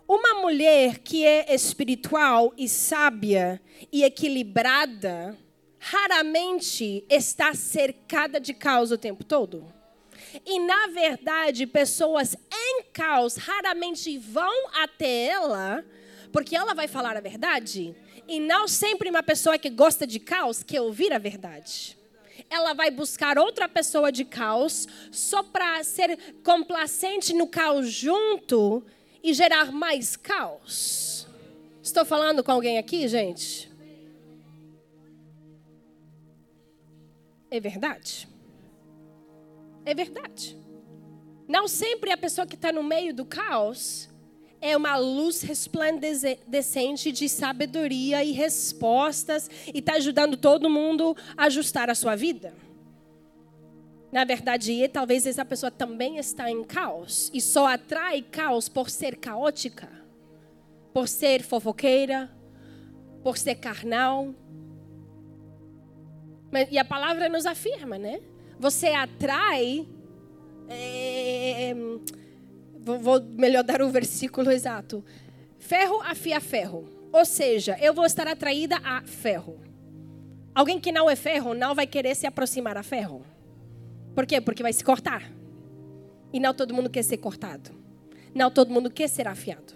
uma mulher que é espiritual e sábia e equilibrada, raramente está cercada de caos o tempo todo. E na verdade, pessoas em caos raramente vão até ela, porque ela vai falar a verdade. E não sempre uma pessoa que gosta de caos quer ouvir a verdade. Ela vai buscar outra pessoa de caos só para ser complacente no caos junto e gerar mais caos. Estou falando com alguém aqui, gente? É verdade. É verdade. Não sempre a pessoa que está no meio do caos é uma luz resplandecente de sabedoria e respostas e está ajudando todo mundo a ajustar a sua vida. Na verdade, talvez essa pessoa também está em caos e só atrai caos por ser caótica, por ser fofoqueira, por ser carnal. E a palavra nos afirma, né? Você atrai é, vou, vou melhor dar o versículo exato. Ferro afia ferro. Ou seja, eu vou estar atraída a ferro. Alguém que não é ferro não vai querer se aproximar a ferro. Por quê? Porque vai se cortar. E não todo mundo quer ser cortado. Não todo mundo quer ser afiado.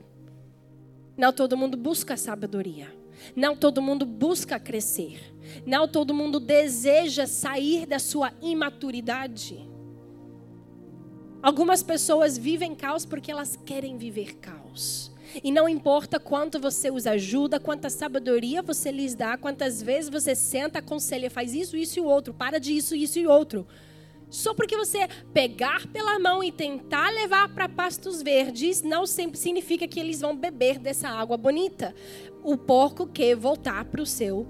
Não todo mundo busca sabedoria. Não todo mundo busca crescer. Não todo mundo deseja sair da sua imaturidade. Algumas pessoas vivem caos porque elas querem viver caos. E não importa quanto você os ajuda, quanta sabedoria você lhes dá, quantas vezes você senta, aconselha, faz isso, isso e o outro, para de isso, isso e outro. Só porque você pegar pela mão e tentar levar para pastos verdes, não sempre significa que eles vão beber dessa água bonita. O porco quer voltar para o seu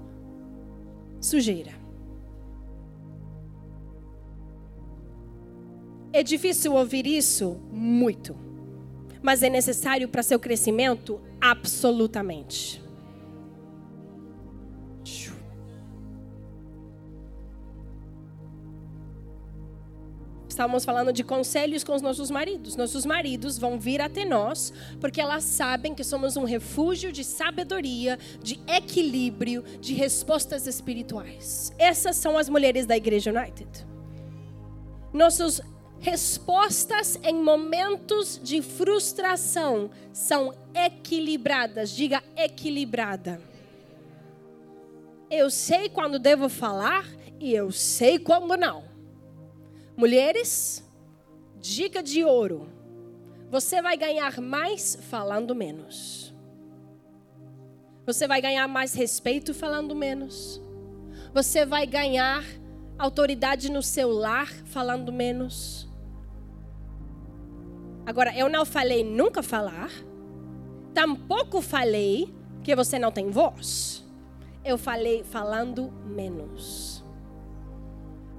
sujeira. É difícil ouvir isso? Muito. Mas é necessário para seu crescimento? Absolutamente. Estávamos falando de conselhos com os nossos maridos. Nossos maridos vão vir até nós porque elas sabem que somos um refúgio de sabedoria, de equilíbrio, de respostas espirituais. Essas são as mulheres da Igreja United. Nossos respostas em momentos de frustração são equilibradas. Diga equilibrada. Eu sei quando devo falar e eu sei quando não. Mulheres, dica de ouro. Você vai ganhar mais falando menos. Você vai ganhar mais respeito falando menos. Você vai ganhar autoridade no seu lar falando menos. Agora, eu não falei nunca falar, tampouco falei que você não tem voz. Eu falei falando menos.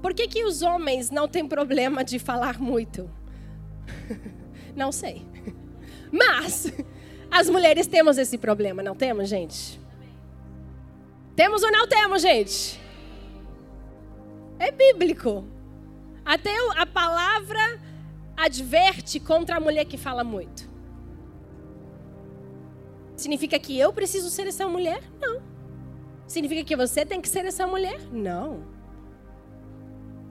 Por que, que os homens não têm problema de falar muito? não sei. Mas as mulheres temos esse problema, não temos, gente? Temos ou não temos, gente? É bíblico. Até a palavra adverte contra a mulher que fala muito. Significa que eu preciso ser essa mulher? Não. Significa que você tem que ser essa mulher? Não.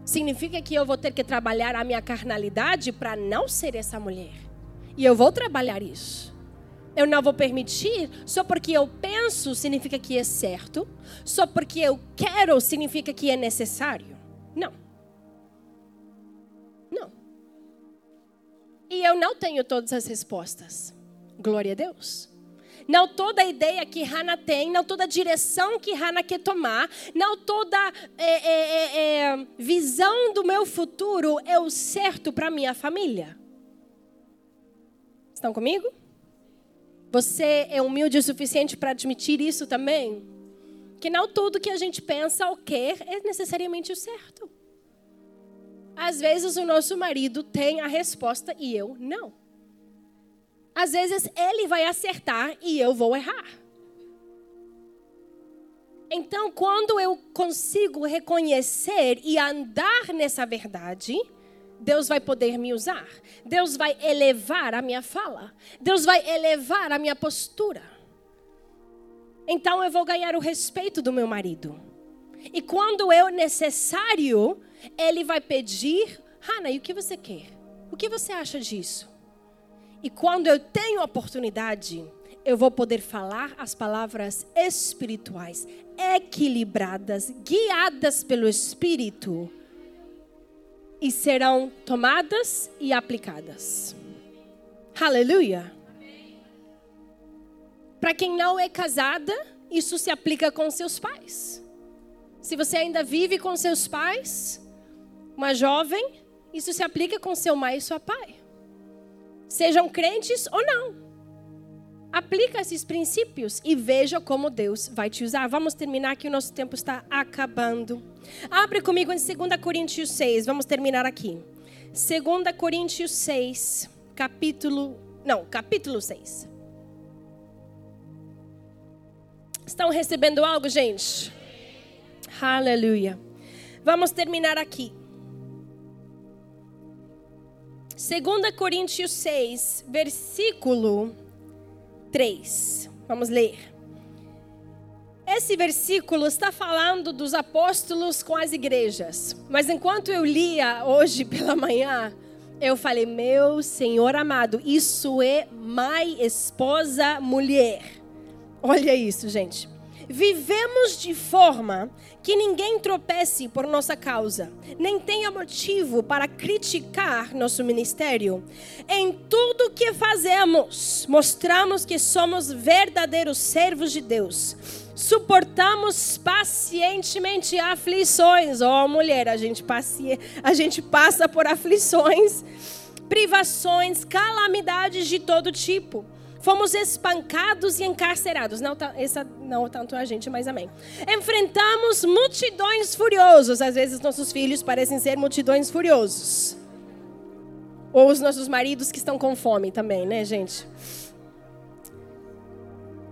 Significa que eu vou ter que trabalhar a minha carnalidade para não ser essa mulher. E eu vou trabalhar isso. Eu não vou permitir só porque eu penso significa que é certo, só porque eu quero significa que é necessário. Não. E eu não tenho todas as respostas. Glória a Deus. Não toda ideia que Hannah tem, não toda direção que Hannah quer tomar, não toda é, é, é, é visão do meu futuro é o certo para minha família. Estão comigo? Você é humilde o suficiente para admitir isso também? Que não tudo que a gente pensa ou quer é necessariamente o certo. Às vezes o nosso marido tem a resposta e eu não. Às vezes ele vai acertar e eu vou errar. Então, quando eu consigo reconhecer e andar nessa verdade, Deus vai poder me usar. Deus vai elevar a minha fala. Deus vai elevar a minha postura. Então eu vou ganhar o respeito do meu marido. E quando é necessário, ele vai pedir: Hannah, e o que você quer? O que você acha disso? E quando eu tenho oportunidade, eu vou poder falar as palavras espirituais, equilibradas, guiadas pelo Espírito, e serão tomadas e aplicadas. Aleluia! Para quem não é casada, isso se aplica com seus pais. Se você ainda vive com seus pais, uma jovem, isso se aplica com seu mãe e seu pai. Sejam crentes ou não. Aplica esses princípios e veja como Deus vai te usar. Vamos terminar que o nosso tempo está acabando. Abre comigo em 2 Coríntios 6. Vamos terminar aqui. 2 Coríntios 6, capítulo. Não, capítulo 6. Estão recebendo algo, gente? Aleluia. Vamos terminar aqui. 2 Coríntios 6, versículo 3. Vamos ler. Esse versículo está falando dos apóstolos com as igrejas. Mas enquanto eu lia hoje pela manhã, eu falei: Meu Senhor amado, isso é mãe, esposa, mulher. Olha isso, gente. Vivemos de forma que ninguém tropece por nossa causa, nem tenha motivo para criticar nosso ministério. Em tudo que fazemos, mostramos que somos verdadeiros servos de Deus. Suportamos pacientemente aflições. Oh, mulher, a gente, paci... a gente passa por aflições, privações, calamidades de todo tipo Fomos espancados e encarcerados. Não, essa, não tanto a gente, mas amém. Enfrentamos multidões furiosos. Às vezes nossos filhos parecem ser multidões furiosos. Ou os nossos maridos que estão com fome também, né, gente?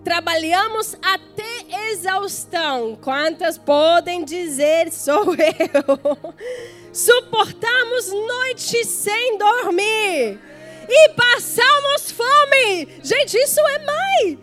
Trabalhamos até exaustão. Quantas podem dizer sou eu? Suportamos noites sem dormir e passamos fome. Gente, isso é mãe.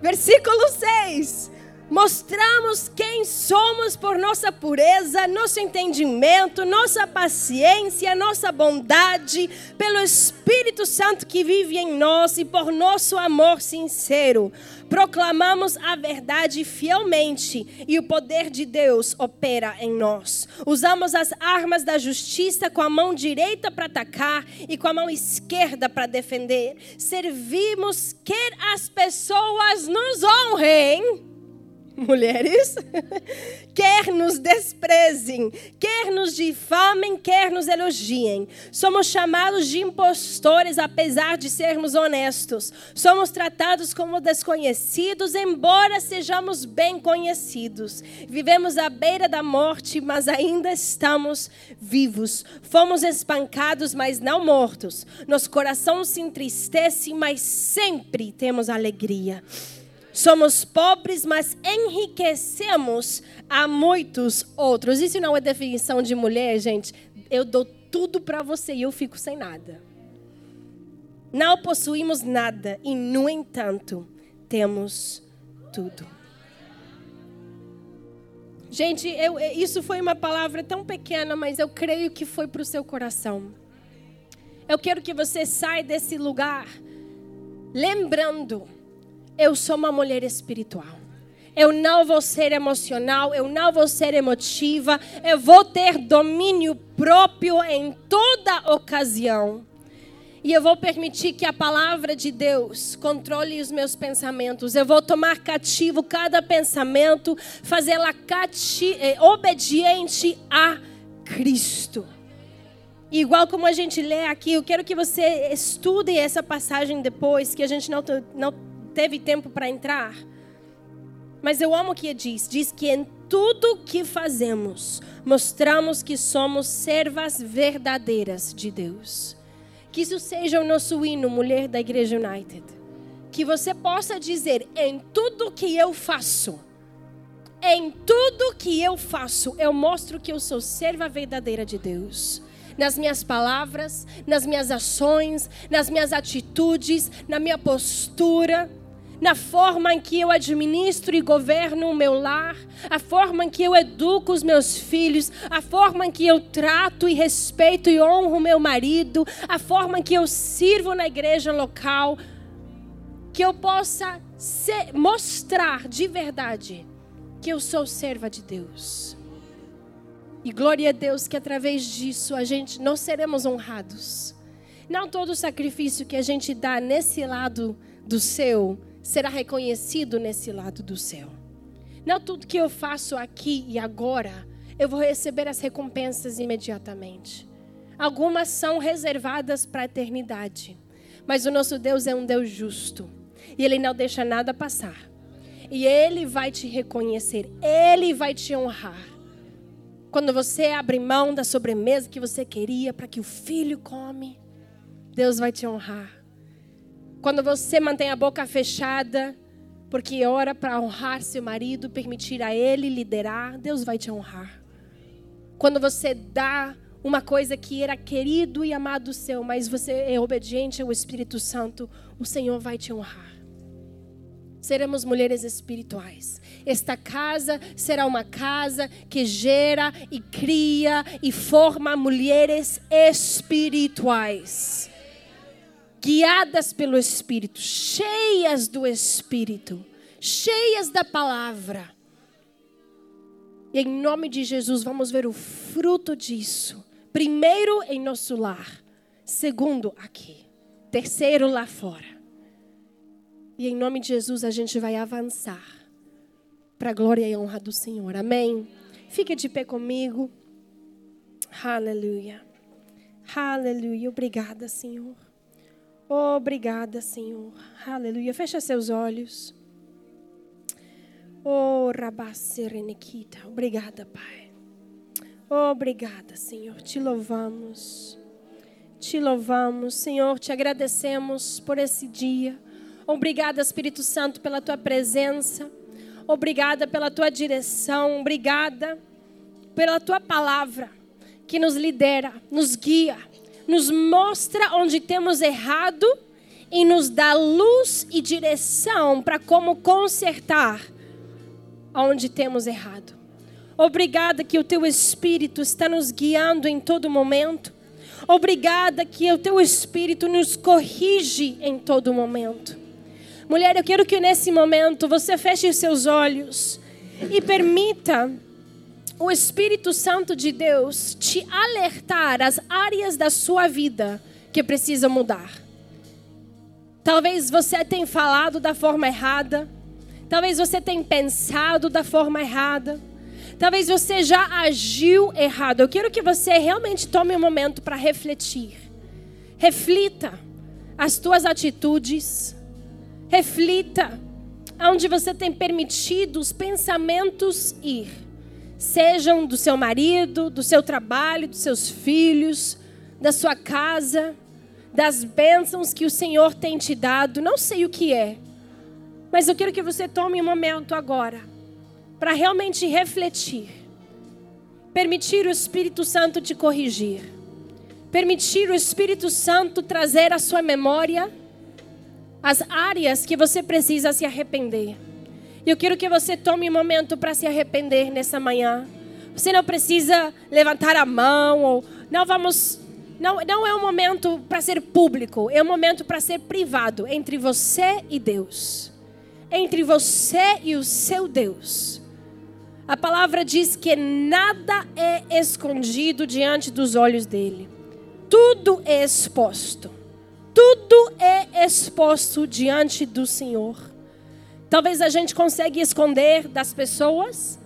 Versículo 6. Mostramos quem somos por nossa pureza, nosso entendimento, nossa paciência, nossa bondade, pelo Espírito Santo que vive em nós e por nosso amor sincero. Proclamamos a verdade fielmente e o poder de Deus opera em nós. Usamos as armas da justiça com a mão direita para atacar e com a mão esquerda para defender. Servimos quer as pessoas nos honrem mulheres, quer nos desprezem, quer nos difamem, quer nos elogiem. Somos chamados de impostores, apesar de sermos honestos. Somos tratados como desconhecidos, embora sejamos bem conhecidos. Vivemos à beira da morte, mas ainda estamos vivos. Fomos espancados, mas não mortos. Nosso coração se entristece, mas sempre temos alegria. Somos pobres, mas enriquecemos a muitos outros. Isso não é definição de mulher, gente. Eu dou tudo para você e eu fico sem nada. Não possuímos nada e, no entanto, temos tudo. Gente, eu, isso foi uma palavra tão pequena, mas eu creio que foi para o seu coração. Eu quero que você saia desse lugar lembrando eu sou uma mulher espiritual. Eu não vou ser emocional, eu não vou ser emotiva, eu vou ter domínio próprio em toda ocasião. E eu vou permitir que a palavra de Deus controle os meus pensamentos. Eu vou tomar cativo cada pensamento, fazê-la eh, obediente a Cristo. igual como a gente lê aqui, eu quero que você estude essa passagem depois, que a gente não, não teve tempo para entrar. Mas eu amo o que diz. Diz que em tudo que fazemos, mostramos que somos servas verdadeiras de Deus. Que isso seja o nosso hino, mulher da Igreja United. Que você possa dizer: em tudo que eu faço, em tudo que eu faço, eu mostro que eu sou serva verdadeira de Deus nas minhas palavras, nas minhas ações, nas minhas atitudes, na minha postura na forma em que eu administro e governo o meu lar, a forma em que eu educo os meus filhos, a forma em que eu trato e respeito e honro o meu marido, a forma em que eu sirvo na igreja local, que eu possa ser, mostrar de verdade que eu sou serva de Deus. E glória a Deus que através disso a gente nós seremos honrados. Não todo sacrifício que a gente dá nesse lado do céu será reconhecido nesse lado do céu. Não tudo que eu faço aqui e agora, eu vou receber as recompensas imediatamente. Algumas são reservadas para a eternidade. Mas o nosso Deus é um Deus justo. E Ele não deixa nada passar. E Ele vai te reconhecer. Ele vai te honrar. Quando você abre mão da sobremesa que você queria para que o filho come, Deus vai te honrar. Quando você mantém a boca fechada, porque ora para honrar seu marido, permitir a ele liderar, Deus vai te honrar. Quando você dá uma coisa que era querido e amado seu, mas você é obediente ao Espírito Santo, o Senhor vai te honrar. Seremos mulheres espirituais. Esta casa será uma casa que gera e cria e forma mulheres espirituais guiadas pelo Espírito, cheias do Espírito, cheias da palavra. E em nome de Jesus, vamos ver o fruto disso. Primeiro, em nosso lar. Segundo, aqui. Terceiro, lá fora. E em nome de Jesus, a gente vai avançar para a glória e honra do Senhor. Amém? Fique de pé comigo. Aleluia. Aleluia. Obrigada, Senhor. Obrigada, Senhor. Aleluia. Fecha seus olhos. Oh, Rabasserenequita. Obrigada, Pai. Obrigada, Senhor. Te louvamos. Te louvamos, Senhor. Te agradecemos por esse dia. Obrigada, Espírito Santo, pela tua presença. Obrigada pela tua direção. Obrigada pela tua palavra que nos lidera, nos guia nos mostra onde temos errado e nos dá luz e direção para como consertar onde temos errado. Obrigada que o teu Espírito está nos guiando em todo momento. Obrigada que o teu Espírito nos corrige em todo momento. Mulher, eu quero que nesse momento você feche os seus olhos e permita o Espírito Santo de Deus te alertar as áreas da sua vida que precisam mudar. Talvez você tenha falado da forma errada. Talvez você tenha pensado da forma errada. Talvez você já agiu errado. Eu quero que você realmente tome um momento para refletir. Reflita as tuas atitudes. Reflita onde você tem permitido os pensamentos ir sejam do seu marido, do seu trabalho, dos seus filhos, da sua casa, das bênçãos que o Senhor tem te dado. Não sei o que é, mas eu quero que você tome um momento agora para realmente refletir. Permitir o Espírito Santo te corrigir. Permitir o Espírito Santo trazer à sua memória as áreas que você precisa se arrepender. Eu quero que você tome um momento para se arrepender nessa manhã. Você não precisa levantar a mão ou não vamos não, não é um momento para ser público, é um momento para ser privado entre você e Deus. Entre você e o seu Deus. A palavra diz que nada é escondido diante dos olhos dele. Tudo é exposto. Tudo é exposto diante do Senhor. Talvez a gente consiga esconder das pessoas,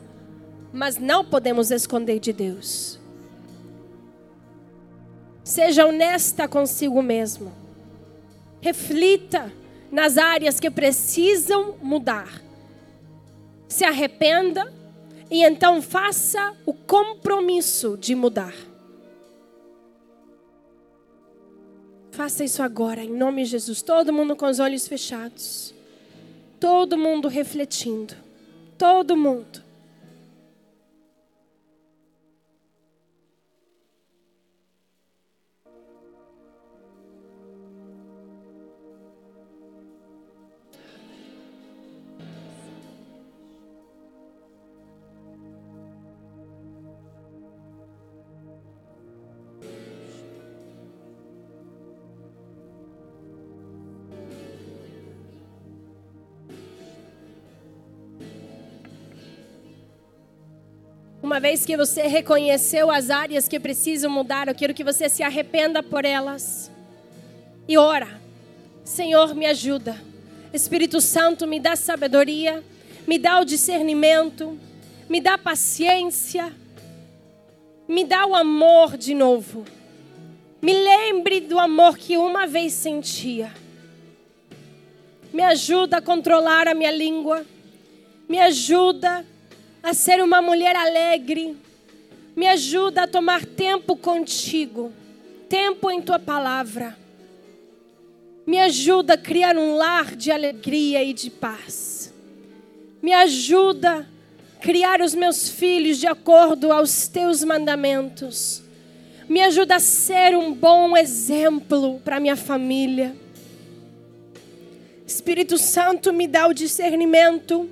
mas não podemos esconder de Deus. Seja honesta consigo mesmo. Reflita nas áreas que precisam mudar. Se arrependa e então faça o compromisso de mudar. Faça isso agora, em nome de Jesus. Todo mundo com os olhos fechados. Todo mundo refletindo. Todo mundo. Uma vez que você reconheceu as áreas que precisam mudar, eu quero que você se arrependa por elas. E ora, Senhor, me ajuda. Espírito Santo, me dá sabedoria, me dá o discernimento, me dá paciência, me dá o amor de novo. Me lembre do amor que uma vez sentia. Me ajuda a controlar a minha língua. Me ajuda a ser uma mulher alegre. Me ajuda a tomar tempo contigo, tempo em tua palavra. Me ajuda a criar um lar de alegria e de paz. Me ajuda a criar os meus filhos de acordo aos teus mandamentos. Me ajuda a ser um bom exemplo para minha família. Espírito Santo me dá o discernimento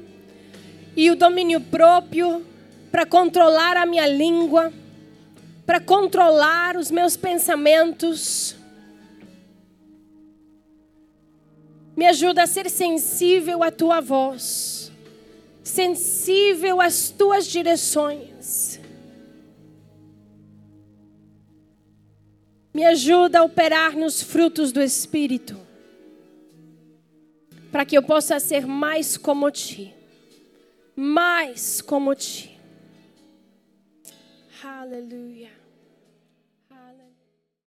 e o domínio próprio para controlar a minha língua, para controlar os meus pensamentos. Me ajuda a ser sensível à tua voz, sensível às tuas direções. Me ajuda a operar nos frutos do Espírito, para que eu possa ser mais como ti, mais como ti. Hallelujah.